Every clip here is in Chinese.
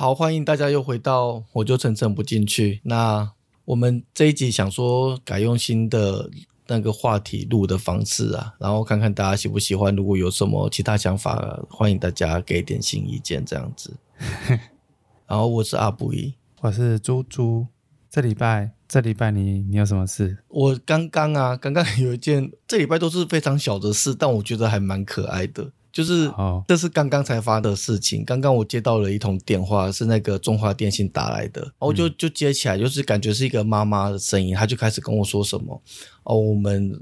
好，欢迎大家又回到我就层层不进去。那我们这一集想说改用新的那个话题录的方式啊，然后看看大家喜不喜欢。如果有什么其他想法，欢迎大家给点新意见，这样子。然后我是阿布一，我是猪猪。这礼拜，这礼拜你你有什么事？我刚刚啊，刚刚有一件，这礼拜都是非常小的事，但我觉得还蛮可爱的。就是哦这是刚刚才发的事情。刚刚我接到了一通电话，是那个中华电信打来的，然后我就就接起来，就是感觉是一个妈妈的声音，她就开始跟我说什么哦，我们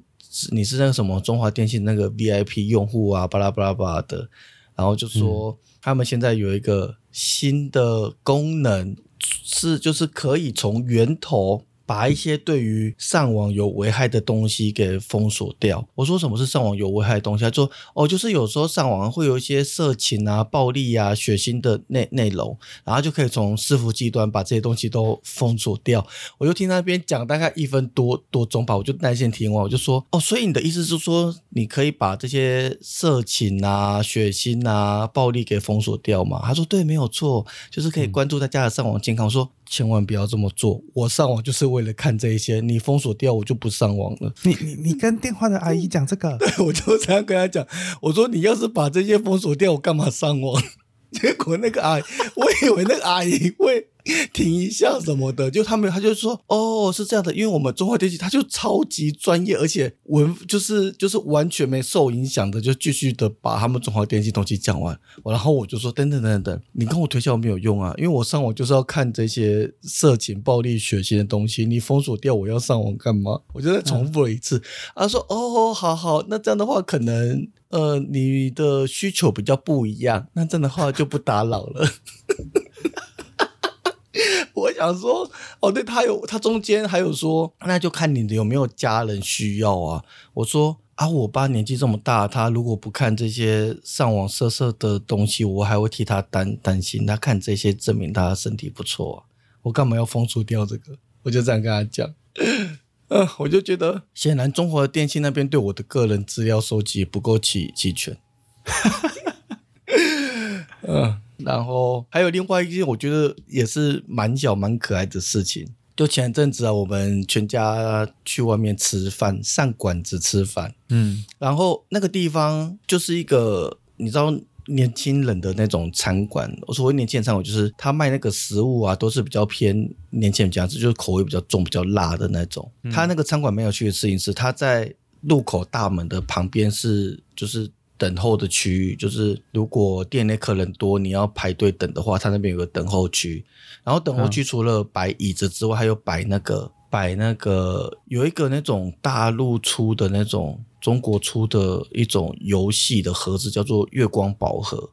你是那个什么中华电信那个 VIP 用户啊，巴拉巴拉巴拉的，然后就说、他们现在有一个新的功能，是就是可以从源头。把一些对于上网有危害的东西给封锁掉。我说什么是上网有危害的东西？他说哦，就是有时候上网会有一些色情啊、暴力啊、血腥的内内容，然后就可以从伺服器端把这些东西都封锁掉。我就听那边讲大概一分多多钟吧，我就耐心听完，我就说哦，所以你的意思是说，你可以把这些色情啊、血腥啊、暴力给封锁掉吗？他说对，没有错，就是可以关注大家的上网健康。我说千万不要这么做，我上网就是为了看这一些，你封锁掉我就不上网了。你你你跟电话的阿姨讲这个，对我就这样跟她讲，我说你要是把这些封锁掉，我干嘛上网？结果那个阿姨，我以为那个阿姨会 停一下什么的，就他们他就说哦是这样的，因为我们中华电信他就超级专业，而且文就是就是完全没受影响的，就继续的把他们中华电信东西讲完。然后我就说等等等等，你跟我推销没有用啊，因为我上网就是要看这些色情、暴力、血腥的东西，你封锁掉我要上网干嘛？我就再重复了一次。他说哦好好，那这样的话可能。呃，你的需求比较不一样，那这样的话就不打扰了。想说，哦，对他有，他中间还有说，那就看你的有没有家人需要啊。我说啊，我爸年纪这么大，他如果不看这些上网色色的东西，我还会替他担担心。他看这些，证明他身体不错啊。我干嘛要封除掉这个？我就这样跟他讲。呃，我就觉得，显然中华电信那边对我的个人资料收集不够齐齐全。嗯，然后还有另外一件，我觉得也是蛮小蛮可爱的事情。就前阵子啊，我们全家去外面吃饭，上馆子吃饭，嗯，然后那个地方就是一个你知道年轻人的那种餐馆。我所谓年轻人餐馆，就是他卖那个食物啊，都是比较偏年轻人家吃，就是口味比较重、比较辣的那种。他那个餐馆没有趣的事情是，他在入口大门的旁边是就是。等候的区域就是，如果店内客人多，你要排队等的话，他那边有个等候区。然后等候区除了摆椅子之外，还有摆那个摆那个有一个那种大陆出的那种中国出的一种游戏的盒子，叫做月光宝盒。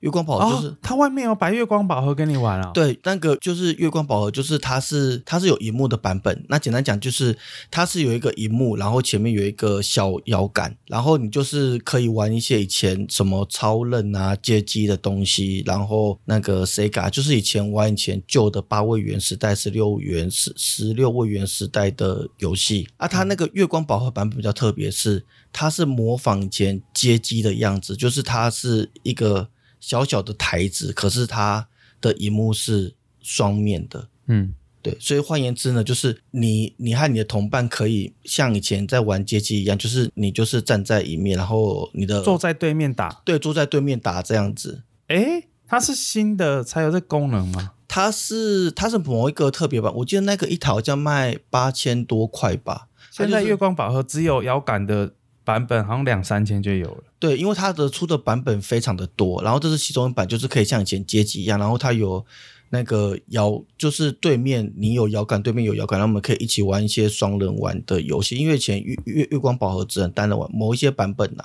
月光宝盒就是、哦，它外面有白月光宝盒跟你玩啊、对，那个就是月光宝盒，就是它是它是有荧幕的版本。那简单讲就是它是有一个荧幕，然后前面有一个小摇杆，然后你就是可以玩一些以前什么超人啊、街机的东西，然后那个 Sega 就是以前玩以前旧的八位元时代、十六元、十十六位元时代的游戏啊。它那个月光宝盒版本比较特别，是它是模仿以前街机的样子，就是它是一个。小小的台子，可是它的荧幕是双面的，嗯，对，所以换言之呢，就是你你和你的同伴可以像以前在玩街机一样，就是你就是站在一面，然后你的坐在对面打，对坐在对面打这样子。诶，它是新的才有这功能吗？它是它是某一个特别版，我记得那个一台好像卖八千多块吧。现在月光宝盒只有摇杆的版本，好像两三千就有了。对，因为它的出的版本非常的多，然后这是其中一版，就是可以像以前街机一样，然后它有那个摇，就是对面你有摇杆，对面有摇杆，然后我们可以一起玩一些双人玩的游戏。因为以前月月月光宝盒只能单人玩，某一些版本呐、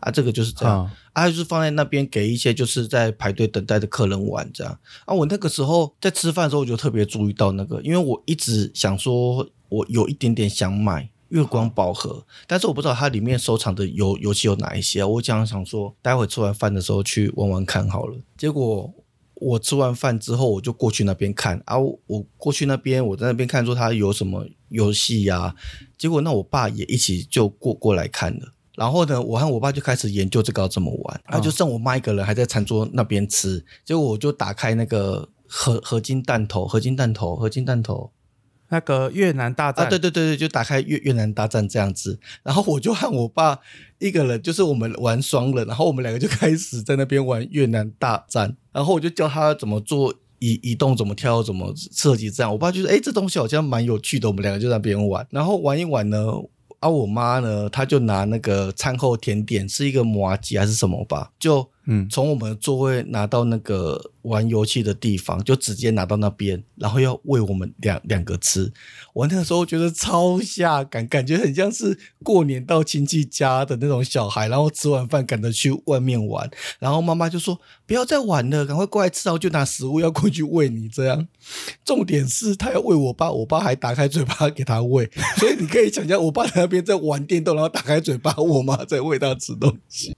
啊，这个就是这样，啊啊，就是放在那边给一些就是在排队等待的客人玩这样。啊，我那个时候在吃饭的时候，我就特别注意到那个，因为我一直想说，我有一点点想买。月光宝盒，但是我不知道它里面收藏的游游戏有哪一些、啊。我想想说，待会吃完饭的时候去玩玩看好了。结果我吃完饭之后，我就过去那边看啊，我我过去那边，我在那边看说它有什么游戏呀。结果那我爸也一起就过过来看了。然后呢，我和我爸就开始研究这个要怎么玩，然后就剩我妈一个人还在餐桌那边吃。结果我就打开那个合合金弹头，合金弹头，合金弹头那个越南大战，啊，对对对对，就打开越越南大战这样子。然后我就和我爸一个人，就是我们玩双人，然后我们两个就开始在那边玩越南大战。然后我就教他怎么做移移动，怎么跳，怎么设计这样。我爸就说：“哎，这东西好像蛮有趣的。”我们两个就在那边玩，然后玩一玩呢。啊，我妈呢，她就拿那个餐后甜点，是一个麻吉还是什么吧，就嗯，从我们座位拿到那个玩游戏的地方，就直接拿到那边，然后要喂我们两两个吃。我那个时候觉得超下感，感觉很像是过年到亲戚家的那种小孩，然后吃完饭赶着去外面玩，然后妈妈就说不要再玩了，赶快过来吃，然后就拿食物要过去喂你。这样，重点是他要喂我爸，我爸还打开嘴巴给他喂，所以你可以想象，我爸那边在玩电动，然后打开嘴巴，我妈在喂他吃东西。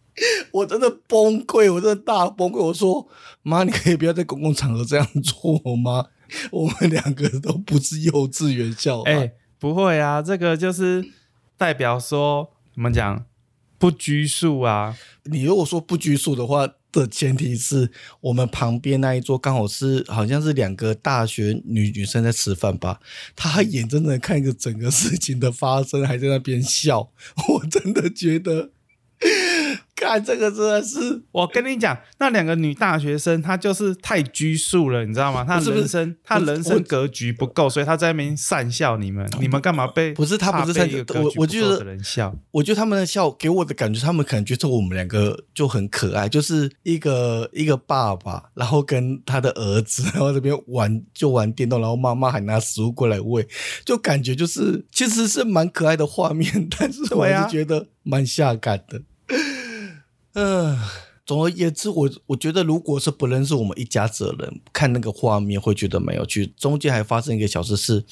我真的崩溃，我真的大崩溃。我说妈，你可以不要在公共场合这样做吗？我们两个都不是幼稚园小孩。哎、不会啊，这个就是代表说怎么讲不拘束啊，你如果说不拘束的话的前提是我们旁边那一桌刚好是好像是两个大学女女生在吃饭吧，她眼睁睁看着整个事情的发生，还在那边笑，我真的觉得，看这个真的是我跟你讲，那两个女大学生，她就是太拘束了，你知道吗？她人生，她人生格局不够，所以她在那边讪笑你们。你们干嘛被？不是她不是怕被讪一个格局我我觉得人笑。我觉得他们的笑给我的感觉，他们可能觉得我们两个就很可爱，就是一个一个爸爸，然后跟他的儿子，然后这边玩就玩电动，然后妈妈还拿食物过来喂，就感觉就是其实是蛮可爱的画面，但是我还是觉得蛮下感的。嗯、总而言之，我我觉得如果是不认识我们一家子的人看那个画面，会觉得蛮有趣。中间还发生一个小事是，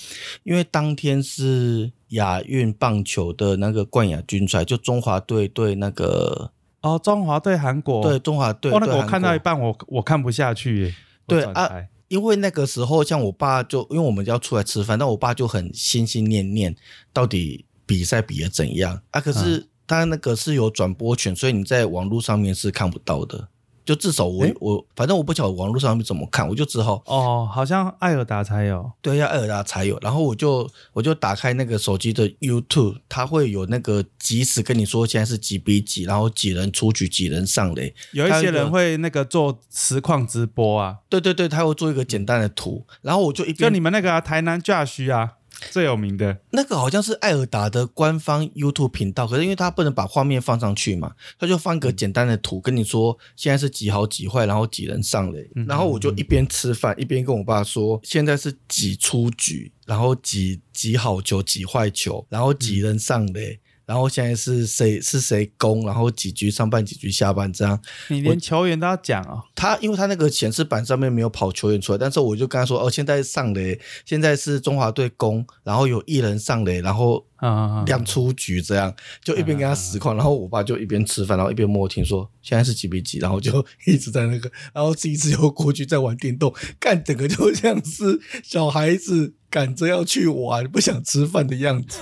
因为当天是亚运棒球的那个冠亚军赛，就中华队对那个哦，中华对韩国，对中华队，哦，那个我看到一半，我我看不下去耶。对啊因为那个时候，像我爸就因为我们要出来吃饭，但我爸就很心心念念，到底比赛比的怎样啊？可是他那个是有转播权，所以你在网络上面是看不到的。就至少我诶？我反正我不晓得网络上面怎么看，我就只好哦，好像艾尔达才有。对呀艾尔达才有，然后我就我就打开那个手机的 YouTube，它会有那个即时跟你说现在是几比几，然后几人出局几人上垒，有一些人会那个做实况直播啊，对对对，他会做一个简单的图，然后我就一就边你们那个啊、台南 Josh 啊，最有名的。那个好像是艾尔达的官方 YouTube 频道，可是因为他不能把画面放上去嘛，他就放一个简单的图，跟你说现在是几好几坏，然后几人上垒，然后我就一边吃饭一边跟我爸说，现在是几出局，然后几几好球几坏球，然后几人上垒。然后现在是谁是谁攻，然后几局上半几局下半这样，你连球员都要讲哦。他因为他那个显示板上面没有跑球员出来，但是我就跟他说哦，现在上垒，现在是中华队攻，然后有一人上垒，然后啊啊啊。亮出局，这样就一边跟他实况，然后我爸就一边吃饭，然后一边摸听说现在是几比几，然后就一直在那个，然后自己只有过去在玩电动，干整个就像是小孩子赶着要去玩不想吃饭的样子，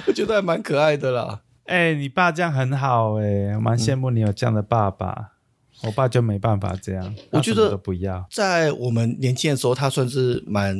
我觉得还蛮可爱的啦。哎、你爸这样很好哎、我蛮羡慕你有这样的爸爸。我爸就没办法这样，我觉得不要。在我们年轻的时候，他算是蛮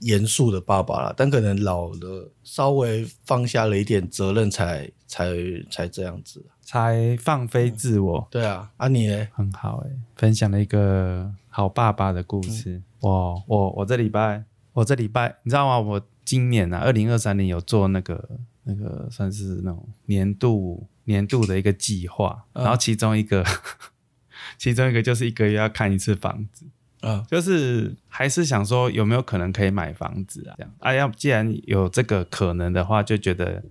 严肃的爸爸了，但可能老了，稍微放下了一点责任才，才才这样子。才放飞自我，对啊，啊你呢？很好哎、分享了一个好爸爸的故事。我我我这礼拜，我这礼拜，你知道吗？我今年啊，二零二三年有做那个那个算是那种年度年度的一个计划，嗯然后其中一个，其中一个就是一个月要看一次房子。啊，就是还是想说有没有可能可以买房子啊？这样啊，要既然有这个可能的话，就觉得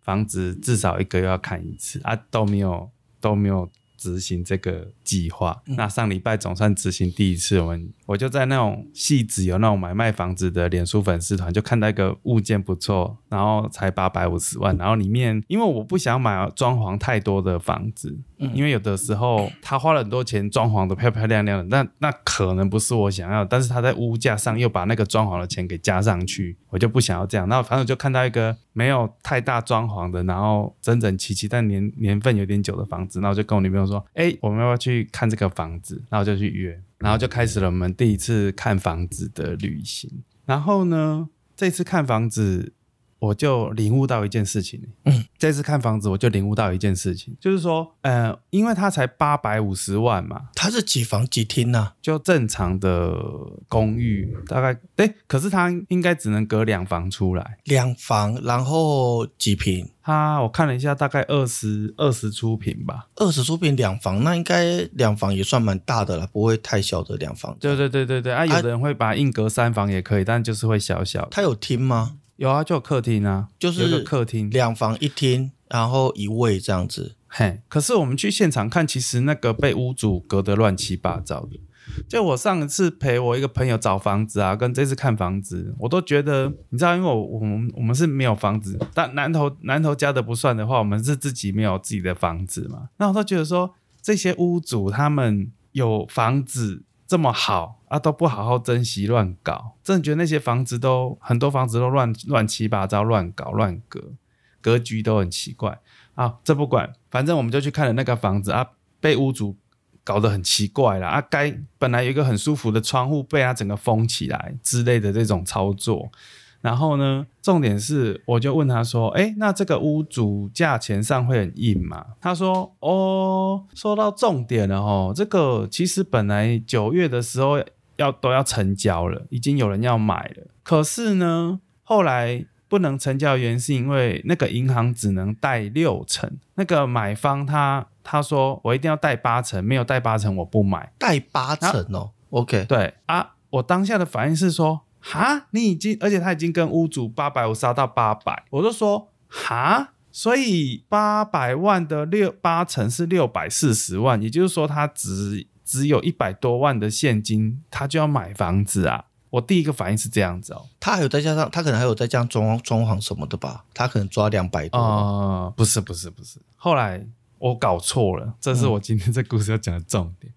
房子至少一个月要看一次啊，都没有都没有执行这个计划。那上礼拜总算执行第一次，我们我就在那种戏子有那种买卖房子的脸书粉丝团，就看到一个物件不错，然后才八百五十万，然后里面因为我不想买装潢太多的房子，因为有的时候他花了很多钱装潢的漂漂亮亮的，那那可能不是我想要，但是他在屋价上又把那个装潢的钱给加上去，我就不想要这样。那反正我就看到一个没有太大装潢的，然后整整齐齐但年年份有点久的房子，那我就跟我女朋友说，哎、我们要不要去看这个房子？然后就去约。然后就开始了我们第一次看房子的旅行。然后呢，这次看房子。我就领悟到一件事情，嗯，这次看房子我就领悟到一件事情，就是说，呃，因为它才八百五十万嘛，它是几房几厅呢？就正常的公寓，大概，哎，可是它应该只能隔两房出来，两房，然后几平？它我看了一下，大概二十二十出平吧，二十出平两房，那应该两房也算蛮大的了，不会太小的两房。对对对对对，啊，有的人会把硬隔三房也可以，但就是会小小。它有厅吗？有啊，就有客厅啊，就是客厅，两房一厅，然后一卫这样子。嘿，可是我们去现场看，其实那个被屋主隔得乱七八糟的。就我上一次陪我一个朋友找房子啊，跟这次看房子，我都觉得，你知道，因为我我们我们是没有房子，但南头南头家的不算的话，我们是自己没有自己的房子嘛。那我都觉得说，这些屋主他们有房子。这么好啊，都不好好珍惜，乱搞，真的觉得那些房子都很多房子都乱乱七八糟，乱搞乱格，格局都很奇怪啊。这不管，反正我们就去看了那个房子啊，被屋主搞得很奇怪了啊。该本来有一个很舒服的窗户，被他整个封起来之类的这种操作。然后呢？重点是，我就问他说：“哎，那这个屋主价钱上会很硬吗？”他说：“哦，说到重点了哦，这个其实本来九月的时候要都要成交了，已经有人要买了。可是呢，后来不能成交，原因是因为那个银行只能贷六成，那个买方他他说我一定要贷八成，没有贷八成我不买，贷八成哦。OK，对啊，我当下的反应是说。”哈，你已经，而且他已经跟屋主八百五杀到八百，我就说哈，所以八百万的六八成是六百四十万，也就是说他只只有一百多万的现金，他就要买房子啊。我第一个反应是这样子哦，他还有再加上他可能还有再加上装装潢什么的吧，他可能抓两百多啊，不是不是不是，后来我搞错了，这是我今天这故事要讲的重点。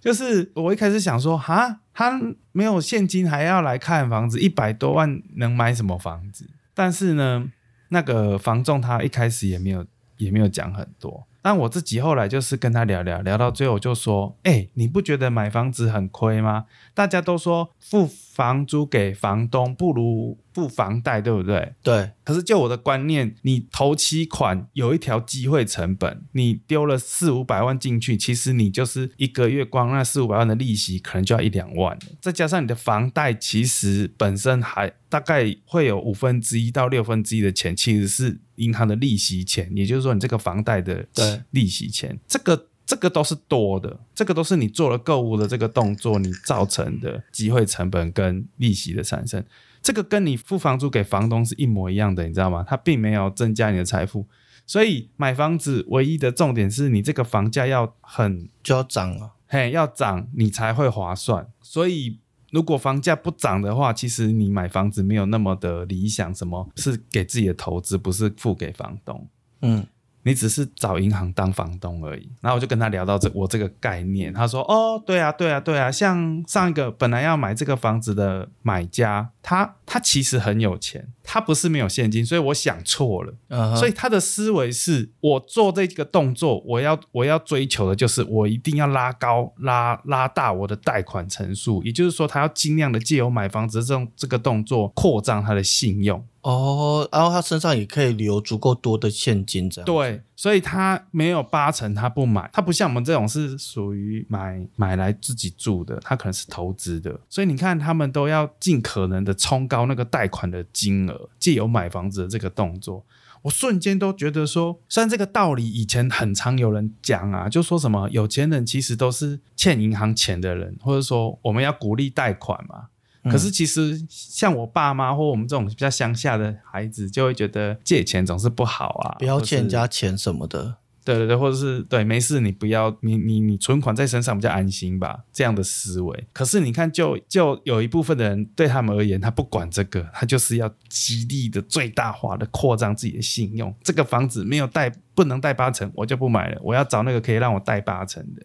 就是我一开始想说，哈，他没有现金还要来看房子，一百多万能买什么房子？但是呢，那个房仲他一开始也没有也没有讲很多。但我自己后来就是跟他聊聊，聊到最后就说，哎，你不觉得买房子很亏吗？大家都说付房租给房东不如。付房贷对不对？对。可是就我的观念，你头期款有一条机会成本，你丢了四五百万进去，其实你就是一个月光那四五百万的利息，可能就要一两万再加上你的房贷，其实本身还大概会有五分之一到六分之一的钱，其实是银行的利息钱，也就是说你这个房贷的利息钱，这个这个都是多的，这个都是你做了购物的这个动作，你造成的机会成本跟利息的产生。这个跟你付房租给房东是一模一样的，你知道吗？它并没有增加你的财富，所以买房子唯一的重点是你这个房价要很就要涨了，嘿，要涨你才会划算。所以如果房价不涨的话，其实你买房子没有那么的理想。什么是给自己的投资，不是付给房东？嗯。你只是找银行当房东而已，然后我就跟他聊到这我这个概念，他说：“哦，对啊，对啊，对啊，像上一个本来要买这个房子的买家，他他其实很有钱，他不是没有现金，所以我想错了，所以他的思维是我做这个动作，我要我要追求的就是我一定要拉高拉拉大我的贷款层数，也就是说，他要尽量的借由买房子这种这个动作扩张他的信用。”哦，然后他身上也可以留足够多的现金，这样对，所以他没有八成他不买，他不像我们这种是属于买买来自己住的，他可能是投资的，所以你看他们都要尽可能的冲高那个贷款的金额，借由买房子的这个动作，我瞬间都觉得说，虽然这个道理以前很常有人讲啊，就说什么有钱人其实都是欠银行钱的人，或者说我们要鼓励贷款嘛。可是其实像我爸妈或我们这种比较乡下的孩子，就会觉得借钱总是不好啊，不要欠人家钱什么的。对对对，或者是对没事，你不要你你你存款在身上比较安心吧，这样的思维。可是你看，就就有一部分的人对他们而言，他不管这个，他就是要极力的最大化的扩张自己的信用。这个房子没有贷，不能贷八成，我就不买了。我要找那个可以让我贷八成的。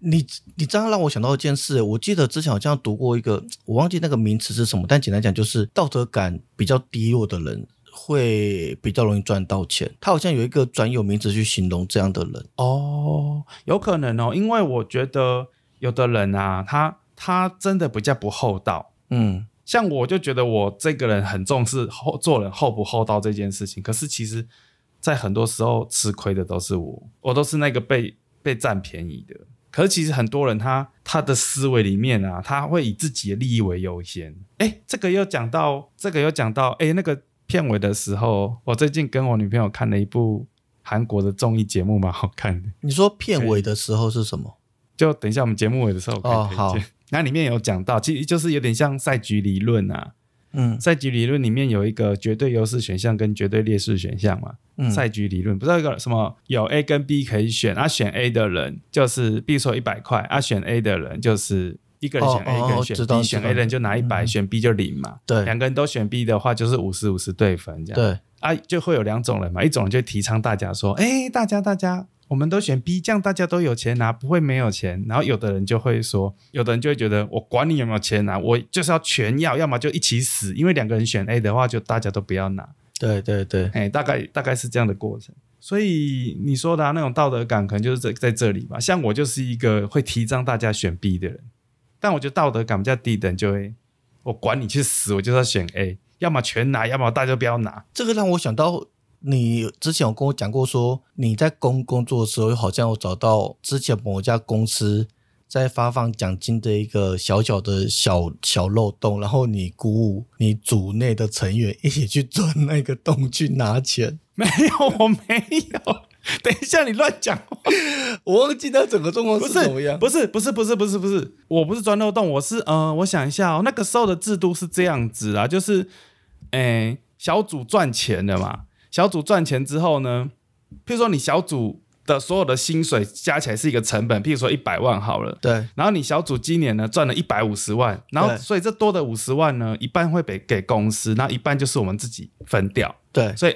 你你这样让我想到一件事，我记得之前好像读过一个，我忘记那个名词是什么，但简单讲就是道德感比较低落的人会比较容易赚到钱。他好像有一个专有名词去形容这样的人。哦，有可能哦，因为我觉得有的人啊，他他真的比较不厚道。嗯，像我就觉得我这个人很重视厚做人厚不厚道这件事情，可是其实，在很多时候吃亏的都是我，我都是那个被被占便宜的。可是其实很多人他他的思维里面啊，他会以自己的利益为优先。哎，这个又讲到这个又讲到哎那个片尾的时候，我最近跟我女朋友看了一部韩国的综艺节目，蛮好看的。你说片尾的时候是什么？就等一下我们节目尾的时候可哦以推荐。好那里面有讲到，其实就是有点像赛局理论啊。嗯赛局理论里面有一个绝对优势选项跟绝对劣势选项嘛。嗯，赛局理论不知道一个什么有 A 跟 B 可以选，啊选 A 的人就是比如说一百块，啊选 A 的人就是一个人选 A，、一个人选 B，选 A 的人就拿一百、嗯选 B 就零嘛。对两个人都选 B 的话，就是五十五十对分这样。对，啊，就会有两种人嘛，一种人就提倡大家说，哎，大家大家，我们都选 B，这样大家都有钱拿，不会没有钱。然后有的人就会说，有的人就会觉得，我管你有没有钱拿，我就是要全要，要么就一起死，因为两个人选 A 的话，就大家都不要拿。对对对，哎，大概大概是这样的过程。所以你说的、啊、那种道德感，可能就是在在这里吧。像我就是一个会提倡大家选 B 的人，但我觉得道德感比较低的人就会，我管你去死，我就是要选 A，要么全拿，要么大家都不要拿。这个让我想到，你之前有跟我讲过说你在工工作的时候，好像有找到之前某家公司在发放奖金的一个小小的小小漏洞，然后你鼓舞你组内的成员一起去钻那个洞去拿钱。没有，我没有。等一下，你乱讲话。我忘记那整个状况是怎么样。不是，不是，不是，不是，不是，我不是钻漏洞，我是呃，我想一下哦，那个时候的制度是这样子啊，就是，诶，小组赚钱的嘛，小组赚钱之后呢，譬如说你小组的所有的薪水加起来是一个成本，譬如说一百万好了。对然后你小组今年呢赚了一百五十万，然后所以这多的五十万呢，一半会给给公司，那一半就是我们自己分掉。对所以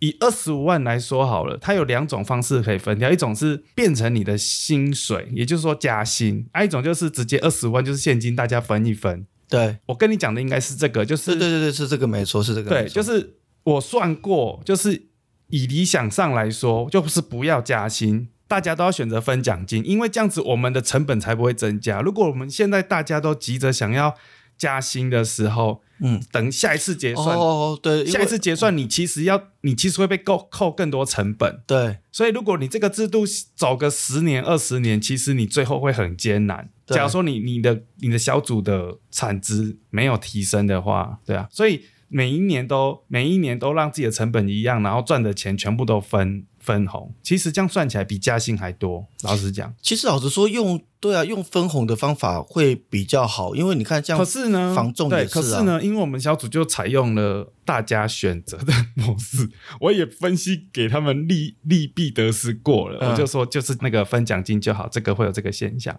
以二十五万来说好了，它有两种方式可以分掉，一种是变成你的薪水，也就是说加薪；，啊，一种就是直接二十五万就是现金，大家分一分。对我跟你讲的应该是这个，就是对对对对，是这个没错，是这个对就是我算过，就是以理想上来说，就是不要加薪。大家都要选择分奖金，因为这样子我们的成本才不会增加。如果我们现在大家都急着想要加薪的时候，嗯，等下一次结算，哦对，下一次结算，你其实要，你其实会被扣扣更多成本。对所以，如果你这个制度走个十年、二十年，其实你最后会很艰难。假如说你你的你的小组的产值没有提升的话，对啊，所以每一年都每一年都让自己的成本一样，然后赚的钱全部都分分红，其实这样算起来比加薪还多。老实讲，其实老实说，用对啊，用分红的方法会比较好，因为你看这样可是呢，对，防重也是啊可是呢，因为我们小组就采用了大家选择的模式，我也分析给他们利利弊得失过了，嗯我就说就是那个分奖金就好，这个会有这个现象。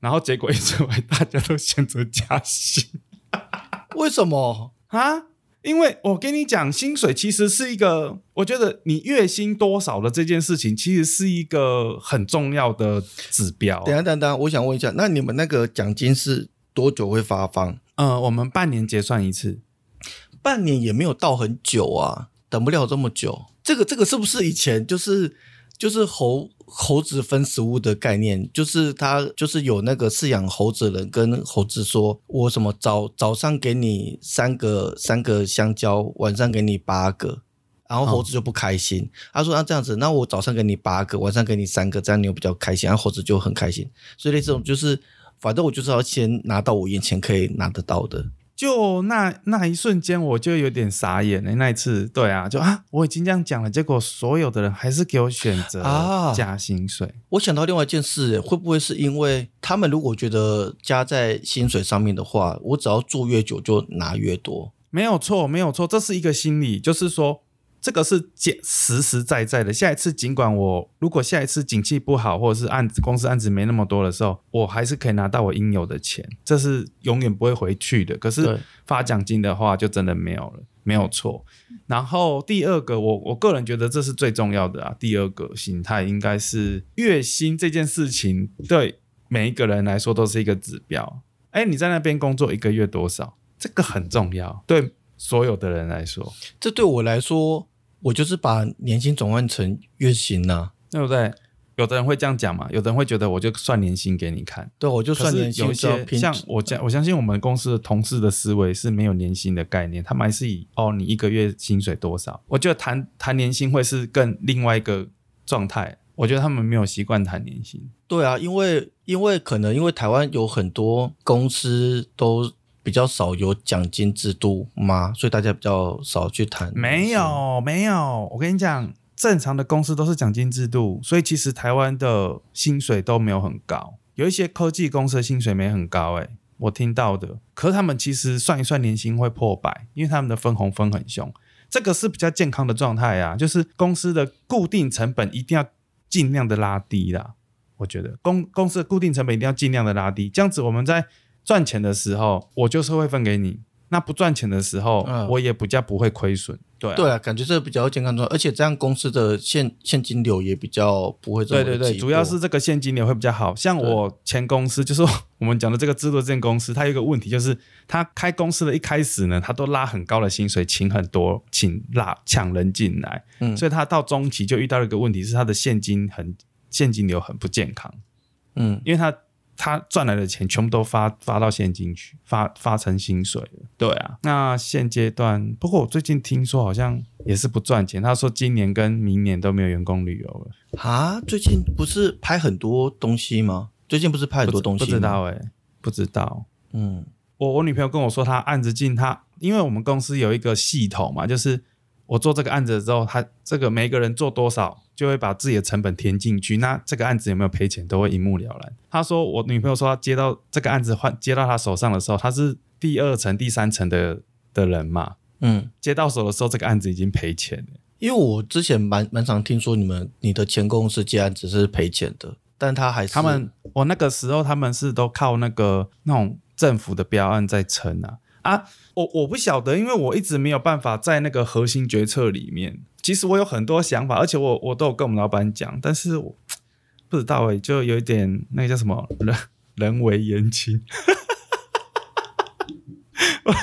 然后结果一出来，大家都选择加薪为什么？啊！因为我跟你讲，薪水其实是一个，我觉得你月薪多少的这件事情，其实是一个很重要的指标。等一下等一下，我想问一下，那你们那个奖金是多久会发放？呃，我们半年结算一次，半年也没有到很久啊，等不了这么久。这个这个是不是以前就是就是猴猴子分食物的概念？就是他就是有那个饲养猴子的人跟猴子说，我什么早早上给你三个三个香蕉，晚上给你八个。然后猴子就不开心，他说：“那、这样子，那我早上给你八个，晚上给你三个，这样你又比较开心。”然后猴子就很开心。所以类这种就是，反正我就是要先拿到我眼前可以拿得到的。就那那一瞬间，我就有点傻眼了。那一次，对啊，就啊，我已经这样讲了，结果所有的人还是给我选择啊加薪水。我想到另外一件事，会不会是因为他们如果觉得加在薪水上面的话，我只要做越久就拿越多？没有错，没有错，这是一个心理，就是说这个是实实实在在的。下一次尽管我如果下一次景气不好，或者是案子公司案子没那么多的时候，我还是可以拿到我应有的钱，这是永远不会回去的。可是发奖金的话，就真的没有了，没有错。然后第二个，我我个人觉得这是最重要的啊。第二个心态应该是月薪这件事情，对每一个人来说都是一个指标。哎，你在那边工作一个月多少？这个很重要，对所有的人来说，这对我来说，我就是把年薪转换成月薪呐、对不对？有的人会这样讲嘛，有的人会觉得我就算年薪给你看。对，我就算年薪有一些像我相我相信我们公司的同事的思维是没有年薪的概念，他们还是以哦你一个月薪水多少，我觉得谈谈年薪会是更另外一个状态。我觉得他们没有习惯谈年薪，对啊，因为因为可能因为台湾有很多公司都比较少有奖金制度吗，所以大家比较少去谈。没，有没有，我跟你讲，正常的公司都是奖金制度，所以其实台湾的薪水都没有很高，有一些科技公司的薪水没很高、欸，我听到的，可是他们其实算一算年薪会破百，因为他们的分红分很凶，这个是比较健康的状态啊，就是公司的固定成本一定要尽量的拉低啦。我觉得。公公司的固定成本一定要尽量的拉低，这样子我们在赚钱的时候，我就是会分给你；那不赚钱的时候，嗯。我也比较不会亏损。对、啊，对啊，感觉这比较健康而且这样公司的现现金流也比较不会这么对对对，主要是这个现金流会比较好。像我前公司，就是我们讲的这个制度证公司，它有一个问题，就是它开公司的一开始呢，它都拉很高的薪水，请很多，请拉抢人进来，嗯。所以它到中期就遇到了一个问题，是它的现金很现金流很不健康，嗯。因为它他赚来的钱全部都发发到现金去，发发成薪水了。对啊，那现阶段，不过我最近听说好像也是不赚钱。他说今年跟明年都没有员工旅游了，啊，最近不是拍很多东西吗？最近不是拍很多东西不知？道哎、不知道。嗯我我女朋友跟我说，她案子进她，因为我们公司有一个系统嘛，就是我做这个案子之后，他这个每一个人做多少，就会把自己的成本填进去。那这个案子有没有赔钱，都会一目了然。他说，我女朋友说，她接到这个案子换接到她手上的时候，她是第二层、第三层的的人嘛，嗯，接到手的时候，这个案子已经赔钱了。因为我之前蛮蛮常听说你们你的前公司接案子是赔钱的，但他还是他们我那个时候他们是都靠那个那种政府的标案在撑啊啊！我我不晓得，因为我一直没有办法在那个核心决策里面。其实我有很多想法，而且我我都有跟我们老板讲，但是我不知道哎、就有一点那个叫什么人人为言轻。我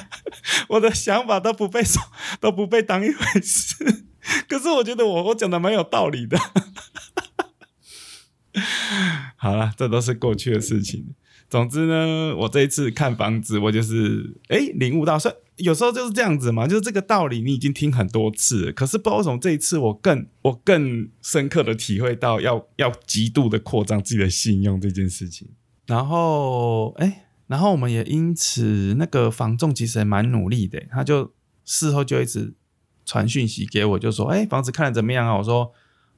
我的想法都不被说，都不被当一回事。可是我觉得我我讲的蛮有道理的。好了，这都是过去的事情。总之呢，我这一次看房子，我就是哎领悟到，所以有时候就是这样子嘛，就是这个道理你已经听很多次，可是不知道为什么这一次我更我更深刻的体会到要要极度的扩张自己的信用这件事情。然后哎，然后我们也因此那个房仲其实也蛮努力的，他就事后就一直传讯息给我，就说哎房子看的怎么样啊？我说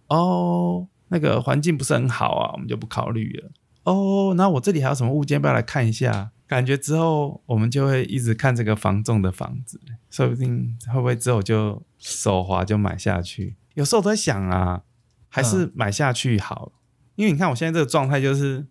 哦那个环境不是很好啊，我们就不考虑了。哦，那我这里还有什么物件，要不要来看一下？感觉之后我们就会一直看这个房仲的房子，说不定会不会之后就手滑就买下去？有时候我都在想啊，还是买下去好，因为你看我现在这个状态就是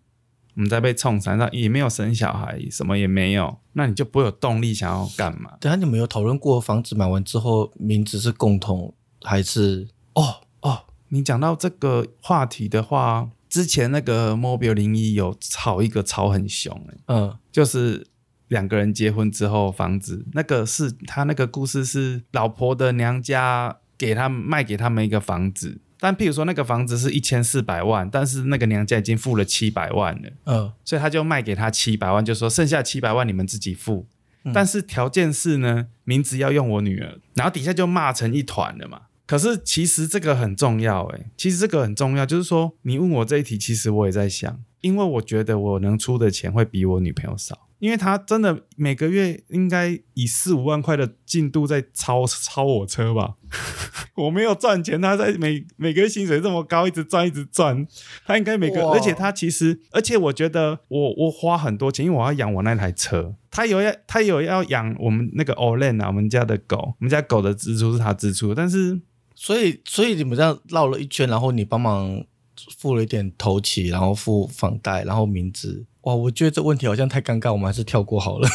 我们在被冲散，上也没有生小孩，什么也没有，那你就不会有动力想要干嘛？等一下你们有讨论过房子买完之后名字是共同还是？哦哦，你讲到这个话题的话，之前那个 Mobile 零一有吵一个吵很凶、欸，嗯就是两个人结婚之后，房子那个是他那个故事是老婆的娘家给他们卖给他们一个房子，但譬如说那个房子是一千四百万，但是那个娘家已经付了七百万了，嗯所以他就卖给他七百万，就说剩下七百万你们自己付。嗯但是条件是呢，名字要用我女儿，然后底下就骂成一团了嘛。可是其实这个很重要诶，其实这个很重要，就是说你问我这一题，其实我也在想，因为我觉得我能出的钱会比我女朋友少，因为她真的每个月应该以四五万块的进度在超超我车吧。我没有赚钱，他在每每个月薪水这么高，一直赚一直赚，他应该每个，而且他其实，而且我觉得我我花很多钱，因为我要养我那台车，他有要他有要养我们那个 Olen 啊，我们家的狗，我们家狗的支出是他支出，但是所以所以你们这样绕了一圈，然后你帮忙付了一点头期，然后付房贷，然后名字。哇，我觉得这问题好像太尴尬，我们还是跳过好了。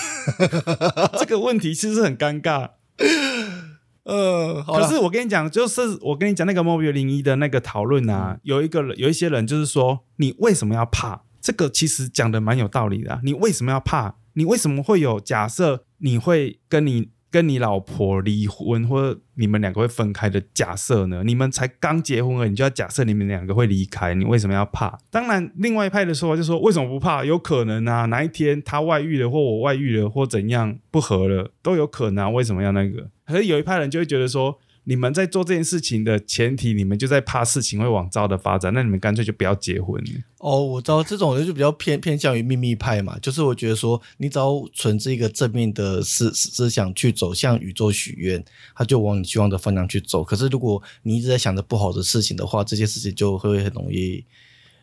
这个问题其实很尴尬。呃，可是我跟你讲，就是我跟你讲那个 Mobile 零一的那个讨论啊，有一个人有一些人就是说，你为什么要怕？这个其实讲的蛮有道理的啊、你为什么要怕？你为什么会有假设？你会跟你跟你老婆离婚，或者你们两个会分开的假设呢？你们才刚结婚而已，你就要假设你们两个会离开，你为什么要怕？当然，另外一派的说法就是说，为什么不怕？有可能啊，哪一天他外遇了，或我外遇了，或怎样不和了，都有可能。为什么要那个？可是有一派人就会觉得说。你们在做这件事情的前提，你们就在怕事情会往糟的发展，那你们干脆就不要结婚。哦，我知道这种人就比较偏偏向于秘密派嘛，就是我觉得说，你只要存着一个正面的思思想去走向宇宙许愿，他就往你希望的方向去走。可是如果你一直在想着不好的事情的话，这些事情就会很容易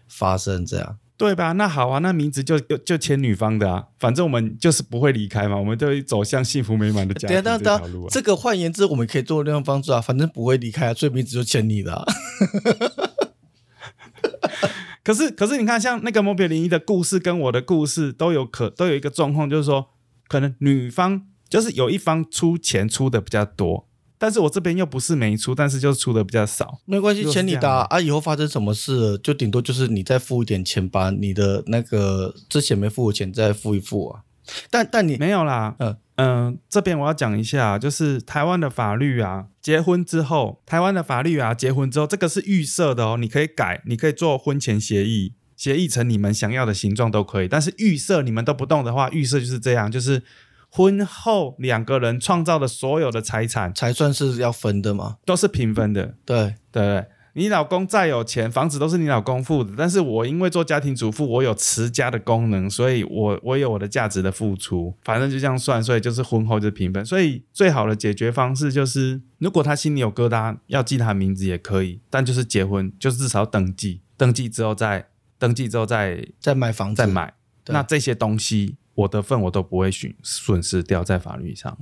发生这样。对吧？那好啊，那名字就就就签女方的啊，反正我们就是不会离开嘛，我们都会走向幸福美满的 家庭这条路啊。这个换言之，我们可以做另外方式啊，反正不会离开啊，所以名字就签你的。可是可是你看，像那个摩比零一的故事跟我的故事都有可都有一个状况，就是说，可能女方就是有一方出钱出的比较多。但是我这边又不是没出，但是就出的比较少，没关系，钱你的啊，以后发生什么事，就顶多就是你再付一点钱，把你的那个之前没付的钱再付一付啊。但但你没有啦，嗯嗯，这边我要讲一下，就是台湾的法律啊，结婚之后，台湾的法律啊，结婚之后这个是预设的哦，你可以改，你可以做婚前协议，协议成你们想要的形状都可以，但是预设你们都不动的话，预设就是这样，就是。婚后两个人创造的所有的财产才算是要分的吗？都是平分的。对对，你老公再有钱，房子都是你老公付的。但是我因为做家庭主妇，我有持家的功能，所以我我有我的价值的付出。反正就这样算，所以就是婚后就平分。所以最好的解决方式就是，如果他心里有疙瘩，要记他名字也可以，但就是结婚，就是至少登记，登记之后再登记之后再再买房子，再买。那这些东西。我的份我都不会损损失掉在法律上，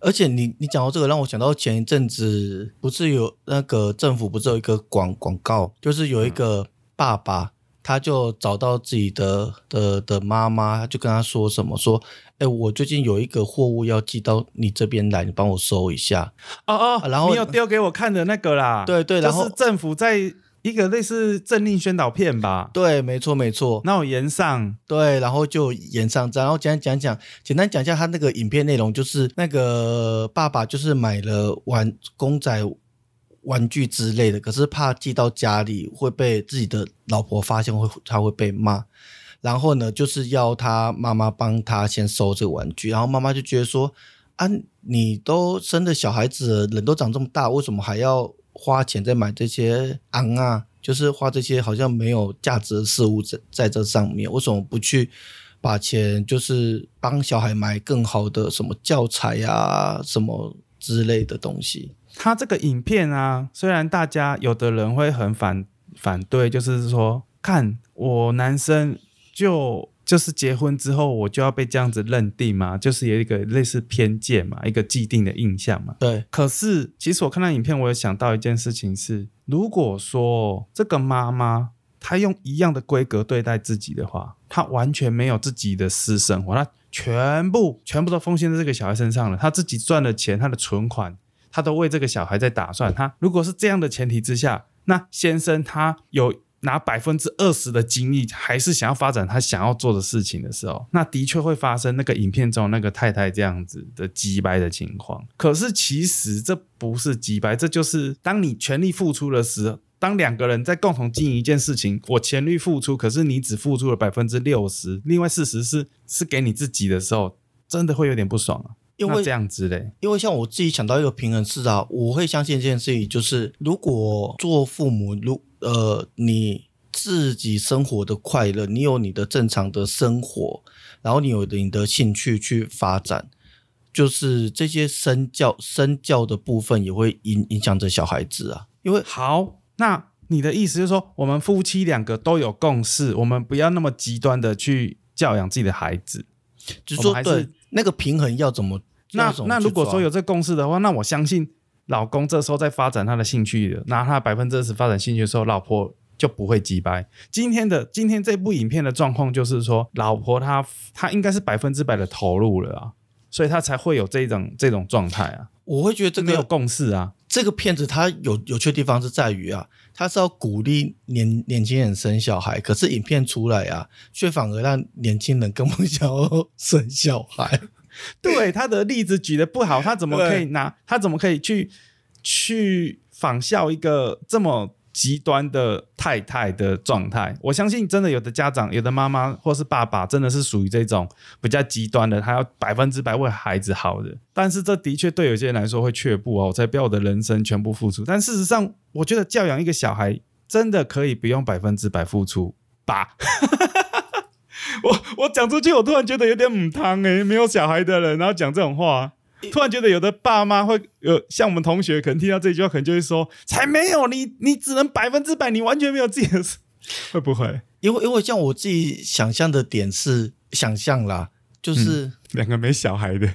而且你你讲到这个，让我想到前一阵子不是有那个政府不是有一个广广告，就是有一个爸爸，他就找到自己的的的妈妈，就跟他说什么说，哎，我最近有一个货物要寄到你这边来，你帮我收一下。哦哦，然后你有丢给我看的那个啦，对对，然后政府在。一个类似政令宣导片吧，对，没错没错。那我延上，对，然后就延上，然后简单讲讲，简单讲一下他那个影片内容，就是那个爸爸就是买了玩公仔玩具之类的，可是怕寄到家里会被自己的老婆发现，会他会被骂，然后呢，就是要他妈妈帮他先收这个玩具，然后妈妈就觉得说，啊，你都生的小孩子，人都长这么大，为什么还要？花钱在买这些昂啊，就是花这些好像没有价值的事物在在这上面，为什么不去把钱就是帮小孩买更好的什么教材呀，什么之类的东西？他这个影片啊，虽然大家有的人会很反反对，就是说看我男生就。就是结婚之后我就要被这样子认定嘛，就是有一个类似偏见嘛，一个既定的印象嘛。对。可是其实我看到影片，我有想到一件事情是，如果说这个妈妈她用一样的规格对待自己的话，她完全没有自己的私生活，她全部全部都奉献在这个小孩身上了。她自己赚的钱，她的存款，她都为这个小孩在打算。她如果是这样的前提之下，那先生他有。拿百分之二十的精力，还是想要发展他想要做的事情的时候，那的确会发生那个影片中那个太太这样子的击败的情况。可是其实这不是击败，这就是当你全力付出的时候，当两个人在共同经营一件事情，我全力付出，可是你只付出了百分之六十，另外四十是是给你自己的时候，真的会有点不爽啊。因为这样子嘞，因为像我自己想到一个平衡是啊，我会相信这件事情，就是如果做父母，如呃你自己生活的快乐，你有你的正常的生活，然后你有你的兴趣去发展，就是这些身教身教的部分也会影影响着小孩子啊。因为好，那你的意思就是说，我们夫妻两个都有共识，我们不要那么极端的去教养自己的孩子，就是说对。那个平衡要怎么？那那如果说有这共识的话，那我相信老公这时候在发展他的兴趣，拿他百分之二十发展兴趣的时候，老婆就不会急掰。今天的今天这部影片的状况就是说，老婆她她应该是百分之百的投入了啊，所以她才会有这种这种状态啊。我会觉得这个没有共识啊。这个片子它有有趣的地方是在于啊，它是要鼓励年年轻人生小孩，可是影片出来啊，却反而让年轻人更不想要生小孩。对他的例子举的不好，他怎么可以拿？他怎么可以去去仿效一个这么极端的太太的状态？我相信，真的有的家长、有的妈妈或是爸爸，真的是属于这种比较极端的，他要百分之百为孩子好的。但是，这的确对有些人来说会却步哦，我才不要我的人生全部付出。但事实上，我觉得教养一个小孩真的可以不用百分之百付出吧。我我讲出去，我突然觉得有点母汤哎，没有小孩的人，然后讲这种话，突然觉得有的爸妈会有像我们同学，可能听到这句话，可能就会说：“才没有你，你只能百分之百，你完全没有自己的事，会不会？”因为因为像我自己想象的点是想象啦，就是两个没小孩的，